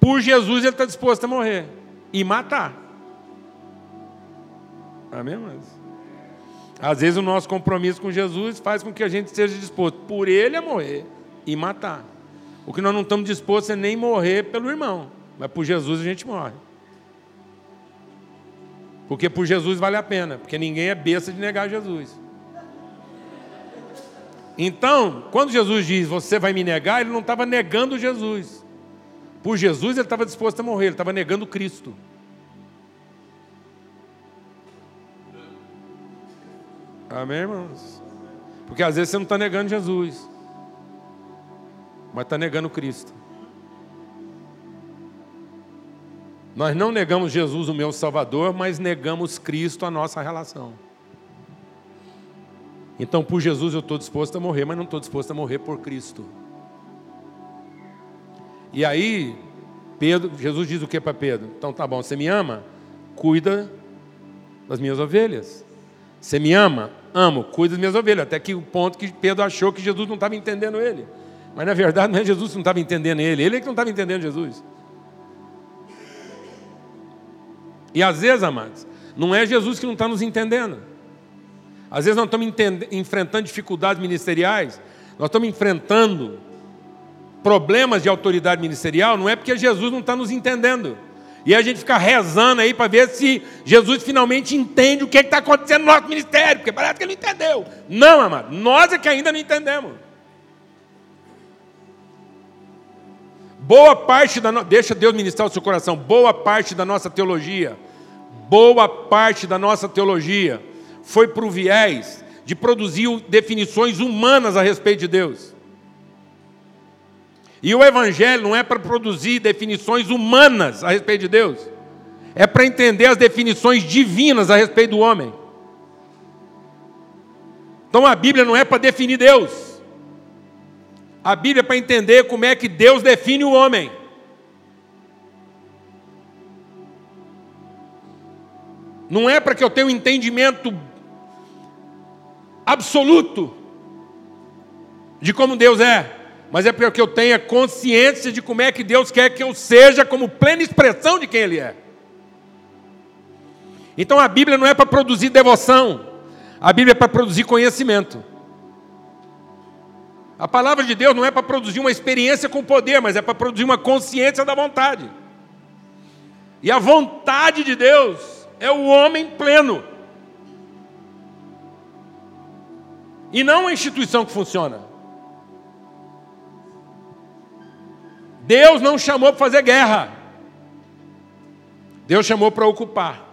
por Jesus ele está disposto a morrer e matar. Amém, mas às vezes o nosso compromisso com Jesus faz com que a gente esteja disposto por ele a morrer e matar. O que nós não estamos dispostos é nem morrer pelo irmão, mas por Jesus a gente morre. Porque por Jesus vale a pena, porque ninguém é besta de negar Jesus. Então, quando Jesus diz, você vai me negar, ele não estava negando Jesus. Por Jesus ele estava disposto a morrer, ele estava negando Cristo. Amém, irmãos? Porque às vezes você não está negando Jesus, mas está negando Cristo. Nós não negamos Jesus, o meu Salvador, mas negamos Cristo, a nossa relação. Então, por Jesus eu estou disposto a morrer, mas não estou disposto a morrer por Cristo. E aí, Pedro, Jesus diz o que para Pedro? Então tá bom, você me ama? Cuida das minhas ovelhas. Você me ama? Amo, cuida das minhas ovelhas. Até que o ponto que Pedro achou que Jesus não estava entendendo ele. Mas na verdade não é Jesus que não estava entendendo ele, ele é que não estava entendendo Jesus. E às vezes, amados, não é Jesus que não está nos entendendo. Às vezes nós estamos enfrentando dificuldades ministeriais, nós estamos enfrentando problemas de autoridade ministerial, não é porque Jesus não está nos entendendo. E a gente fica rezando aí para ver se Jesus finalmente entende o que está acontecendo no nosso ministério, porque parece que ele não entendeu. Não, amado, nós é que ainda não entendemos. Boa parte da no... deixa Deus ministrar o seu coração. Boa parte da nossa teologia, boa parte da nossa teologia foi para o viés de produzir definições humanas a respeito de Deus. E o Evangelho não é para produzir definições humanas a respeito de Deus, é para entender as definições divinas a respeito do homem. Então a Bíblia não é para definir Deus, a Bíblia é para entender como é que Deus define o homem. Não é para que eu tenha um entendimento absoluto de como Deus é, mas é para que eu tenha consciência de como é que Deus quer que eu seja, como plena expressão de quem Ele é. Então a Bíblia não é para produzir devoção, a Bíblia é para produzir conhecimento. A palavra de Deus não é para produzir uma experiência com poder, mas é para produzir uma consciência da vontade. E a vontade de Deus é o homem pleno. E não a instituição que funciona. Deus não chamou para fazer guerra. Deus chamou para ocupar.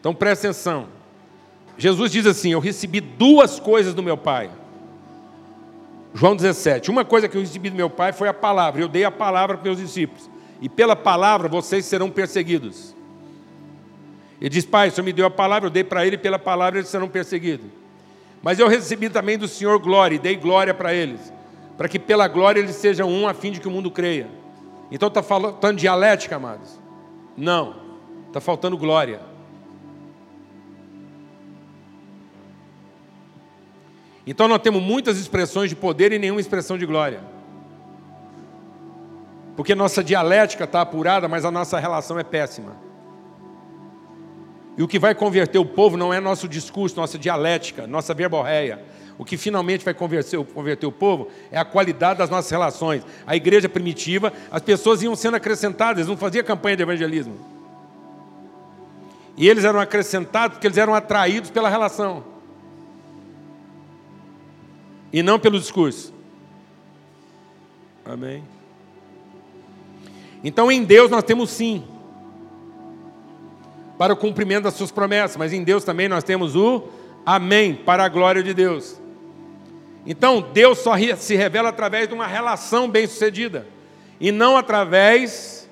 Então presta atenção. Jesus diz assim: Eu recebi duas coisas do meu Pai. João 17. Uma coisa que eu recebi do meu Pai foi a palavra. Eu dei a palavra para meus discípulos. E pela palavra vocês serão perseguidos. Ele diz: Pai, o Senhor me deu a palavra, eu dei para ele, e pela palavra eles serão perseguidos. Mas eu recebi também do Senhor glória, e dei glória para eles, para que pela glória eles sejam um, a fim de que o mundo creia. Então está faltando dialética, amados? Não, está faltando glória. Então nós temos muitas expressões de poder e nenhuma expressão de glória. Porque nossa dialética está apurada, mas a nossa relação é péssima. E o que vai converter o povo não é nosso discurso, nossa dialética, nossa verborreia. O que finalmente vai converter, converter o povo é a qualidade das nossas relações. A igreja primitiva, as pessoas iam sendo acrescentadas, não faziam campanha de evangelismo. E eles eram acrescentados porque eles eram atraídos pela relação. E não pelo discurso. Amém. Então em Deus nós temos sim para o cumprimento das suas promessas, mas em Deus também nós temos o amém, para a glória de Deus. Então, Deus só se revela através de uma relação bem-sucedida, e não através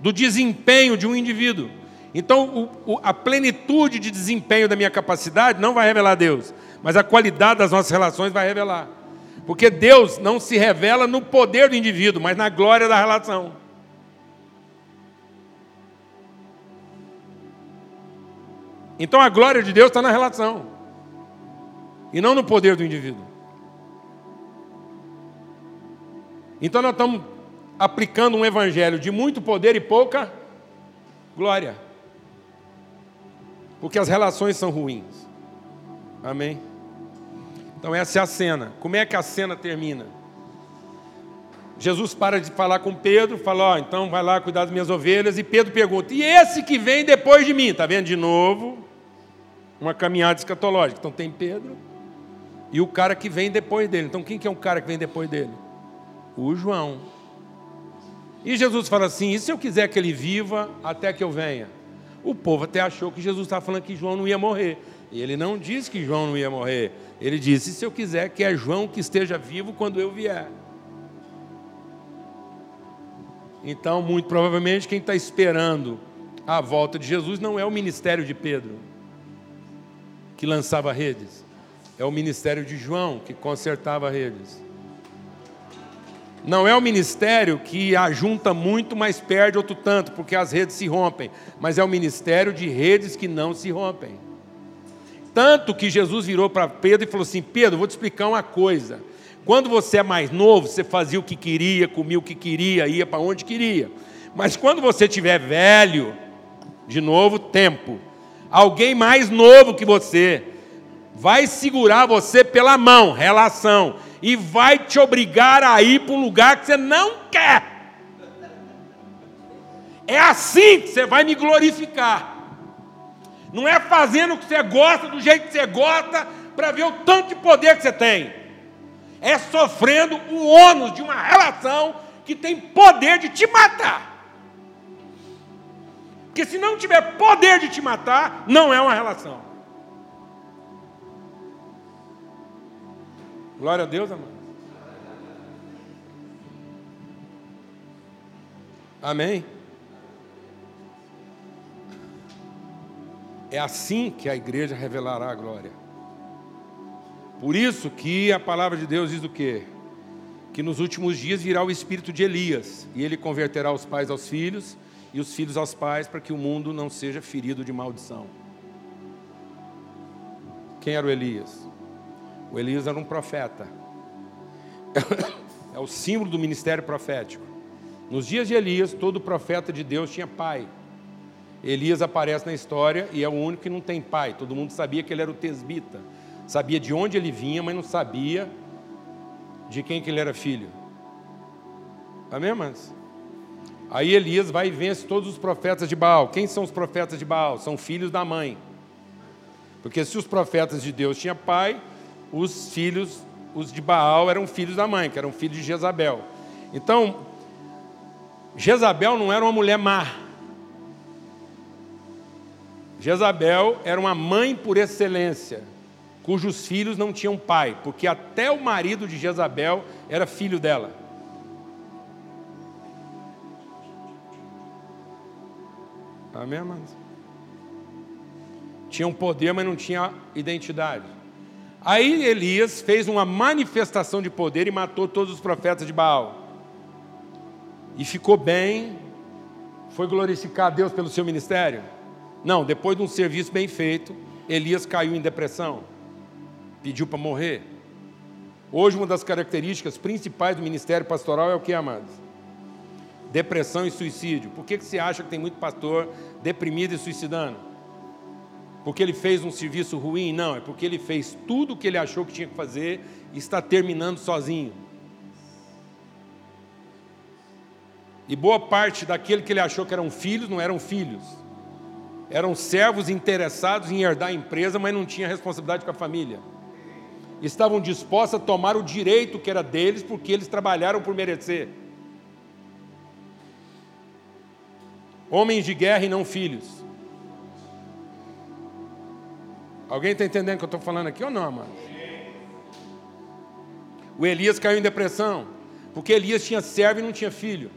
do desempenho de um indivíduo. Então, o, o, a plenitude de desempenho da minha capacidade não vai revelar Deus, mas a qualidade das nossas relações vai revelar. Porque Deus não se revela no poder do indivíduo, mas na glória da relação. Então a glória de Deus está na relação e não no poder do indivíduo. Então nós estamos aplicando um evangelho de muito poder e pouca glória. Porque as relações são ruins. Amém? Então essa é a cena. Como é que a cena termina? Jesus para de falar com Pedro, fala: Ó, oh, então vai lá cuidar das minhas ovelhas. E Pedro pergunta: E esse que vem depois de mim? Está vendo de novo? uma caminhada escatológica. Então tem Pedro e o cara que vem depois dele. Então quem que é o cara que vem depois dele? O João. E Jesus fala assim: e se eu quiser que ele viva até que eu venha? O povo até achou que Jesus estava falando que João não ia morrer. E ele não disse que João não ia morrer. Ele disse: se eu quiser que é João que esteja vivo quando eu vier. Então, muito provavelmente, quem está esperando a volta de Jesus não é o ministério de Pedro que lançava redes. É o ministério de João que consertava redes. Não é o ministério que ajunta muito, mas perde outro tanto, porque as redes se rompem. Mas é o ministério de redes que não se rompem. Tanto que Jesus virou para Pedro e falou assim: Pedro, vou te explicar uma coisa. Quando você é mais novo, você fazia o que queria, comia o que queria, ia para onde queria. Mas quando você tiver velho, de novo, tempo, alguém mais novo que você vai segurar você pela mão, relação, e vai te obrigar a ir para um lugar que você não quer. É assim que você vai me glorificar. Não é fazendo o que você gosta, do jeito que você gosta, para ver o tanto de poder que você tem. É sofrendo o ônus de uma relação que tem poder de te matar. Porque se não tiver poder de te matar, não é uma relação. Glória a Deus, amado. Amém? É assim que a igreja revelará a glória. Por isso que a palavra de Deus diz o quê? Que nos últimos dias virá o espírito de Elias, e ele converterá os pais aos filhos e os filhos aos pais, para que o mundo não seja ferido de maldição. Quem era o Elias? O Elias era um profeta. É o símbolo do ministério profético. Nos dias de Elias, todo profeta de Deus tinha pai. Elias aparece na história e é o único que não tem pai. Todo mundo sabia que ele era o tesbita. Sabia de onde ele vinha, mas não sabia de quem que ele era filho. Amém, irmãos? Aí Elias vai e vence todos os profetas de Baal. Quem são os profetas de Baal? São filhos da mãe. Porque se os profetas de Deus tinham pai, os filhos, os de Baal, eram filhos da mãe, que eram filhos de Jezabel. Então, Jezabel não era uma mulher má. Jezabel era uma mãe por excelência, cujos filhos não tinham pai, porque até o marido de Jezabel era filho dela. Amém, irmãos? Tinha um poder, mas não tinha identidade. Aí Elias fez uma manifestação de poder e matou todos os profetas de Baal. E ficou bem, foi glorificar a Deus pelo seu ministério. Não, depois de um serviço bem feito, Elias caiu em depressão, pediu para morrer. Hoje, uma das características principais do ministério pastoral é o que, amados? Depressão e suicídio. Por que, que você acha que tem muito pastor deprimido e suicidando? Porque ele fez um serviço ruim? Não, é porque ele fez tudo o que ele achou que tinha que fazer e está terminando sozinho. E boa parte daquele que ele achou que eram filhos não eram filhos eram servos interessados em herdar a empresa, mas não tinham responsabilidade com a família. Estavam dispostos a tomar o direito que era deles, porque eles trabalharam por merecer. Homens de guerra e não filhos. Alguém está entendendo o que eu estou falando aqui ou não, mano? O Elias caiu em depressão, porque Elias tinha servo e não tinha filho.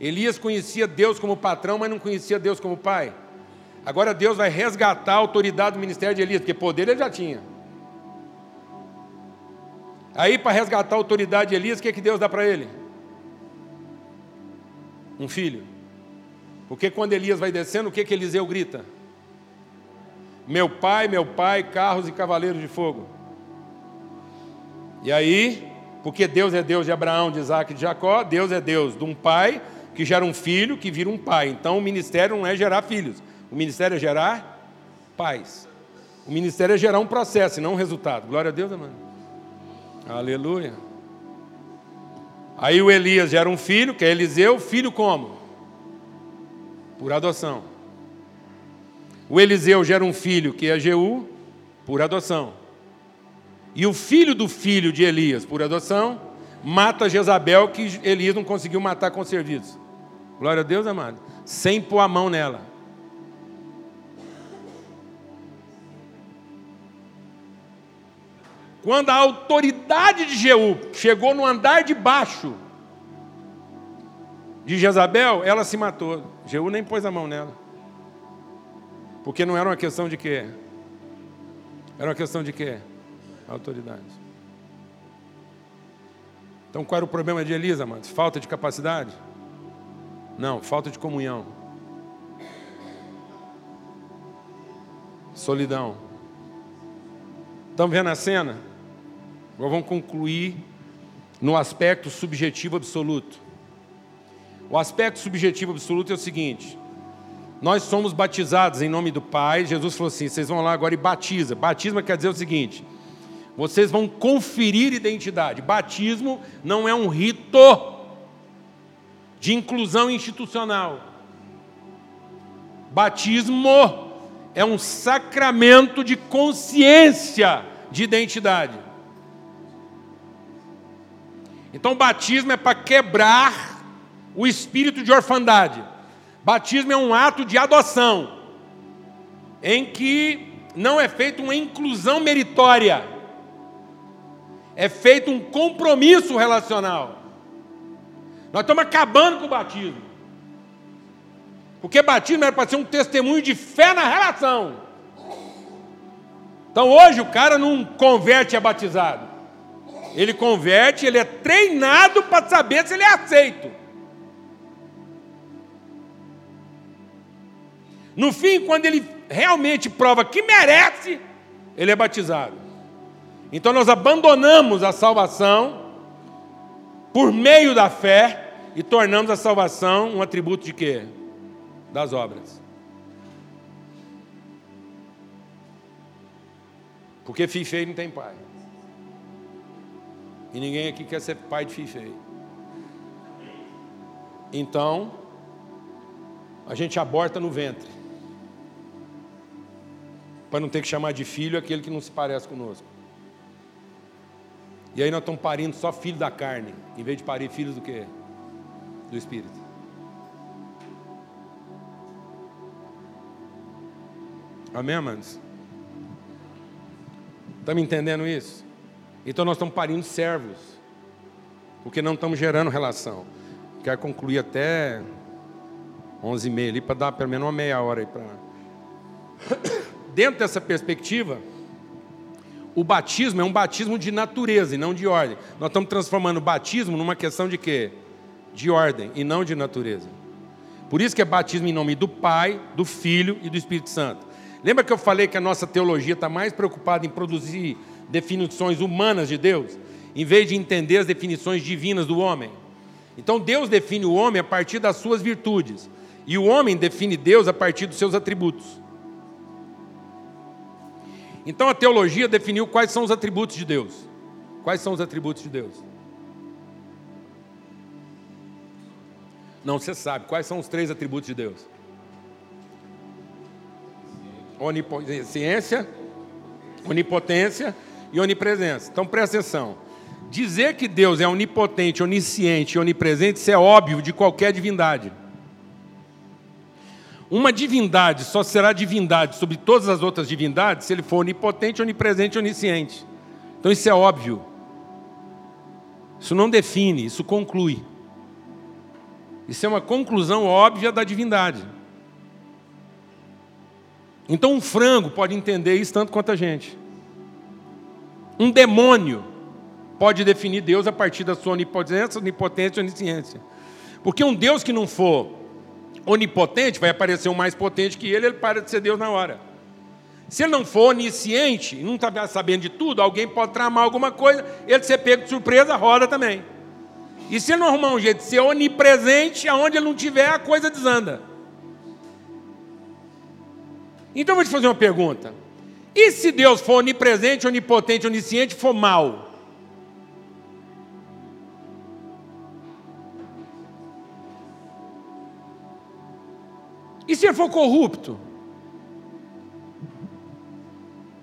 Elias conhecia Deus como patrão, mas não conhecia Deus como pai. Agora Deus vai resgatar a autoridade do ministério de Elias, porque poder ele já tinha. Aí, para resgatar a autoridade de Elias, o que, é que Deus dá para ele? Um filho. Porque quando Elias vai descendo, o que, que Eliseu grita? Meu pai, meu pai, carros e cavaleiros de fogo. E aí, porque Deus é Deus de Abraão, de Isaac e de Jacó, Deus é Deus de um pai que gera um filho que vira um pai. Então o ministério não é gerar filhos, o ministério é gerar paz. O ministério é gerar um processo e não um resultado. Glória a Deus, amado. Aleluia. Aí o Elias gera um filho, que é Eliseu, filho como? Por adoção. O Eliseu gera um filho, que é Jeú, por adoção. E o filho do filho de Elias, por adoção, mata Jezabel, que Elias não conseguiu matar com serviço. Glória a Deus, amado. Sem pôr a mão nela. Quando a autoridade de Jeú chegou no andar de baixo de Jezabel, ela se matou. Jeú nem pôs a mão nela. Porque não era uma questão de quê? Era uma questão de quê? Autoridade. Então qual era o problema de Elisa, amados? Falta de capacidade? Não, falta de comunhão. Solidão. Estão vendo a cena? Agora vamos concluir no aspecto subjetivo absoluto. O aspecto subjetivo absoluto é o seguinte: nós somos batizados em nome do Pai. Jesus falou assim: vocês vão lá agora e batiza. Batismo quer dizer o seguinte: vocês vão conferir identidade. Batismo não é um rito de inclusão institucional. Batismo é um sacramento de consciência de identidade. Então, batismo é para quebrar o espírito de orfandade. Batismo é um ato de adoção, em que não é feita uma inclusão meritória, é feito um compromisso relacional. Nós estamos acabando com o batismo. Porque batismo era para ser um testemunho de fé na relação. Então hoje o cara não converte a batizado. Ele converte, ele é treinado para saber se ele é aceito. No fim, quando ele realmente prova que merece, ele é batizado. Então nós abandonamos a salvação por meio da fé e tornamos a salvação um atributo de quê? Das obras. Porque filho feio não tem pai. E ninguém aqui quer ser pai de filho feio. Então, a gente aborta no ventre para não ter que chamar de filho aquele que não se parece conosco. E aí nós estamos parindo só filho da carne, em vez de parir filhos do quê? Do Espírito. Amém, amados? Estamos entendendo isso? Então nós estamos parindo servos, porque não estamos gerando relação. Quero concluir até 11h30 ali, para dar pelo menos uma meia hora aí para dentro dessa perspectiva, o batismo é um batismo de natureza e não de ordem. Nós estamos transformando o batismo numa questão de quê? De ordem e não de natureza. Por isso que é batismo em nome do Pai, do Filho e do Espírito Santo. Lembra que eu falei que a nossa teologia está mais preocupada em produzir definições humanas de Deus, em vez de entender as definições divinas do homem? Então Deus define o homem a partir das suas virtudes, e o homem define Deus a partir dos seus atributos. Então a teologia definiu quais são os atributos de Deus. Quais são os atributos de Deus? Não, você sabe. Quais são os três atributos de Deus? Onisciência, onipotência e onipresença. Então presta atenção. Dizer que Deus é onipotente, onisciente e onipresente, isso é óbvio de qualquer divindade. Uma divindade só será divindade sobre todas as outras divindades se ele for onipotente, onipresente onisciente. Então isso é óbvio. Isso não define, isso conclui. Isso é uma conclusão óbvia da divindade. Então um frango pode entender isso tanto quanto a gente. Um demônio pode definir Deus a partir da sua onipotência, onipotência e onisciência. Porque um Deus que não for onipotente, vai aparecer um mais potente que ele, ele para de ser Deus na hora. Se ele não for onisciente, não está sabendo de tudo, alguém pode tramar alguma coisa, ele ser pego de surpresa, roda também. E se ele não arrumar um jeito de ser onipresente, aonde ele não tiver, a coisa desanda. Então eu vou te fazer uma pergunta. E se Deus for onipresente, onipotente, onisciente, for mal? Se ele for corrupto?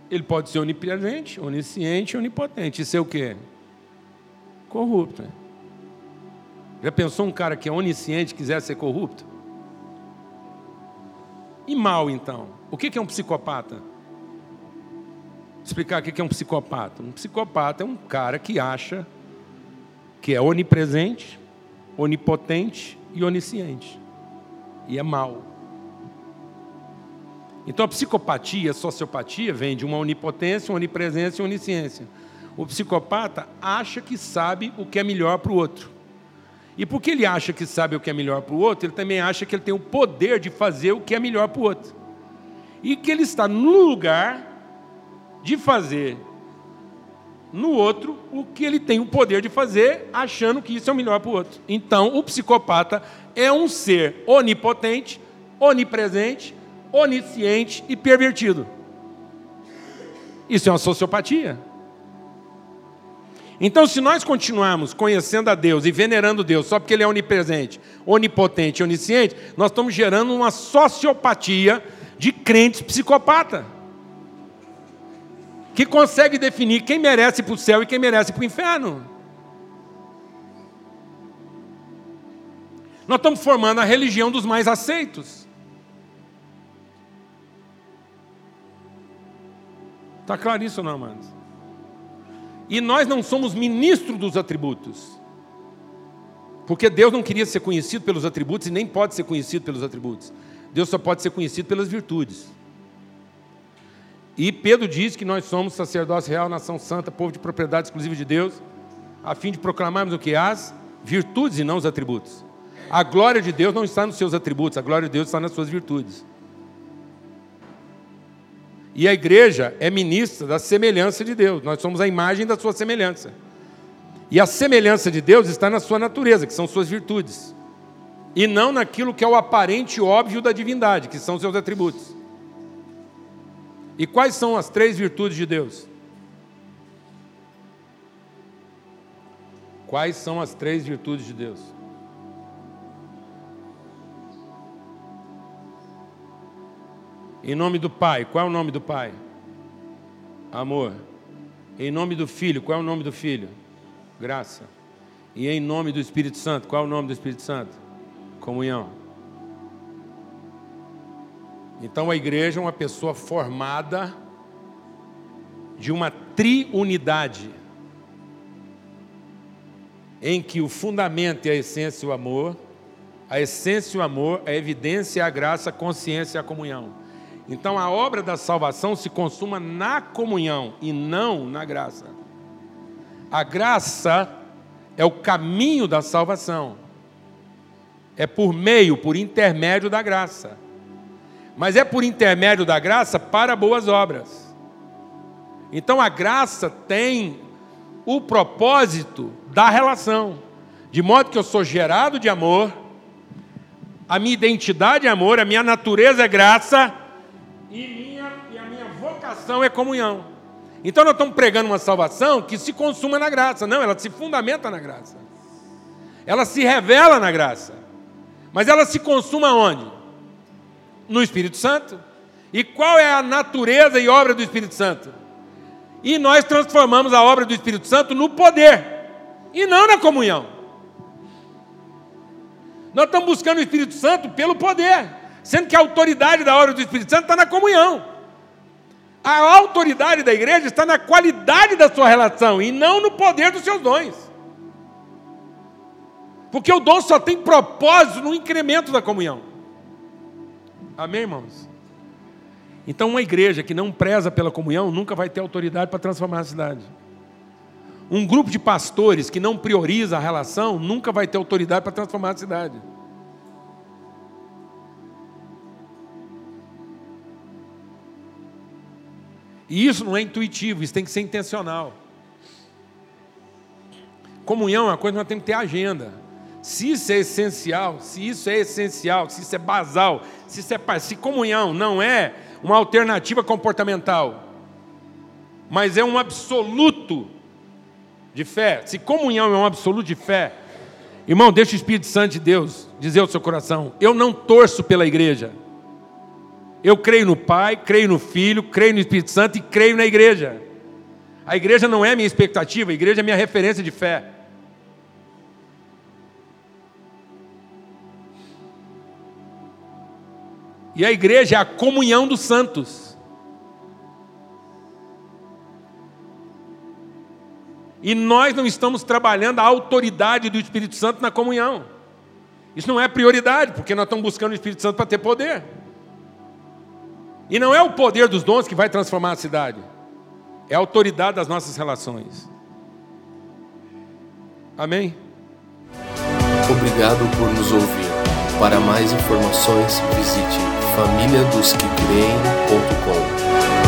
Ele pode ser onipresente, onisciente, onipotente. E ser o quê? Corrupto. Já pensou um cara que é onisciente quiser ser corrupto? E mal, então? O que é um psicopata? Vou explicar o que é um psicopata. Um psicopata é um cara que acha que é onipresente, onipotente e onisciente. E é mal. Então a psicopatia, a sociopatia, vem de uma onipotência, uma onipresença e uma onisciência. O psicopata acha que sabe o que é melhor para o outro. E porque ele acha que sabe o que é melhor para o outro, ele também acha que ele tem o poder de fazer o que é melhor para o outro. E que ele está no lugar de fazer no outro o que ele tem o poder de fazer, achando que isso é o melhor para o outro. Então, o psicopata é um ser onipotente, onipresente, onisciente e pervertido. Isso é uma sociopatia. Então, se nós continuarmos conhecendo a Deus e venerando Deus só porque Ele é onipresente, onipotente e onisciente, nós estamos gerando uma sociopatia de crentes psicopata que consegue definir quem merece para o céu e quem merece para o inferno. Nós estamos formando a religião dos mais aceitos. Está claro isso, não, amados? E nós não somos ministros dos atributos. Porque Deus não queria ser conhecido pelos atributos e nem pode ser conhecido pelos atributos. Deus só pode ser conhecido pelas virtudes. E Pedro diz que nós somos sacerdócio real, nação santa, povo de propriedade exclusiva de Deus, a fim de proclamarmos o que? As virtudes e não os atributos. A glória de Deus não está nos seus atributos, a glória de Deus está nas suas virtudes. E a igreja é ministra da semelhança de Deus, nós somos a imagem da sua semelhança. E a semelhança de Deus está na sua natureza, que são suas virtudes, e não naquilo que é o aparente óbvio da divindade, que são seus atributos. E quais são as três virtudes de Deus? Quais são as três virtudes de Deus? Em nome do Pai, qual é o nome do Pai? Amor. Em nome do Filho, qual é o nome do Filho? Graça. E em nome do Espírito Santo, qual é o nome do Espírito Santo? Comunhão. Então a igreja é uma pessoa formada de uma triunidade, em que o fundamento e a essência é o amor, a essência e o amor, a evidência, a graça, a consciência e a comunhão. Então a obra da salvação se consuma na comunhão e não na graça. A graça é o caminho da salvação. É por meio, por intermédio da graça mas é por intermédio da graça para boas obras. Então a graça tem o propósito da relação, de modo que eu sou gerado de amor, a minha identidade é amor, a minha natureza é graça e, minha, e a minha vocação é comunhão. Então nós estamos pregando uma salvação que se consuma na graça, não, ela se fundamenta na graça, ela se revela na graça, mas ela se consuma onde? no Espírito Santo. E qual é a natureza e obra do Espírito Santo? E nós transformamos a obra do Espírito Santo no poder e não na comunhão. Nós estamos buscando o Espírito Santo pelo poder, sendo que a autoridade da obra do Espírito Santo está na comunhão. A autoridade da igreja está na qualidade da sua relação e não no poder dos seus dons. Porque o dom só tem propósito no incremento da comunhão. Amém, irmãos? Então, uma igreja que não preza pela comunhão nunca vai ter autoridade para transformar a cidade. Um grupo de pastores que não prioriza a relação nunca vai ter autoridade para transformar a cidade. E isso não é intuitivo, isso tem que ser intencional. Comunhão é uma coisa que nós temos que ter agenda. Se isso é essencial, se isso é essencial, se isso é basal, se isso é se comunhão não é uma alternativa comportamental, mas é um absoluto de fé. Se comunhão é um absoluto de fé, irmão, deixa o Espírito Santo de Deus dizer ao seu coração: eu não torço pela igreja. Eu creio no Pai, creio no Filho, creio no Espírito Santo e creio na igreja. A igreja não é minha expectativa, a igreja é minha referência de fé. E a igreja é a comunhão dos santos. E nós não estamos trabalhando a autoridade do Espírito Santo na comunhão. Isso não é prioridade, porque nós estamos buscando o Espírito Santo para ter poder. E não é o poder dos dons que vai transformar a cidade. É a autoridade das nossas relações. Amém?
Obrigado por nos ouvir. Para mais informações, visite famíliadosquecreem.com.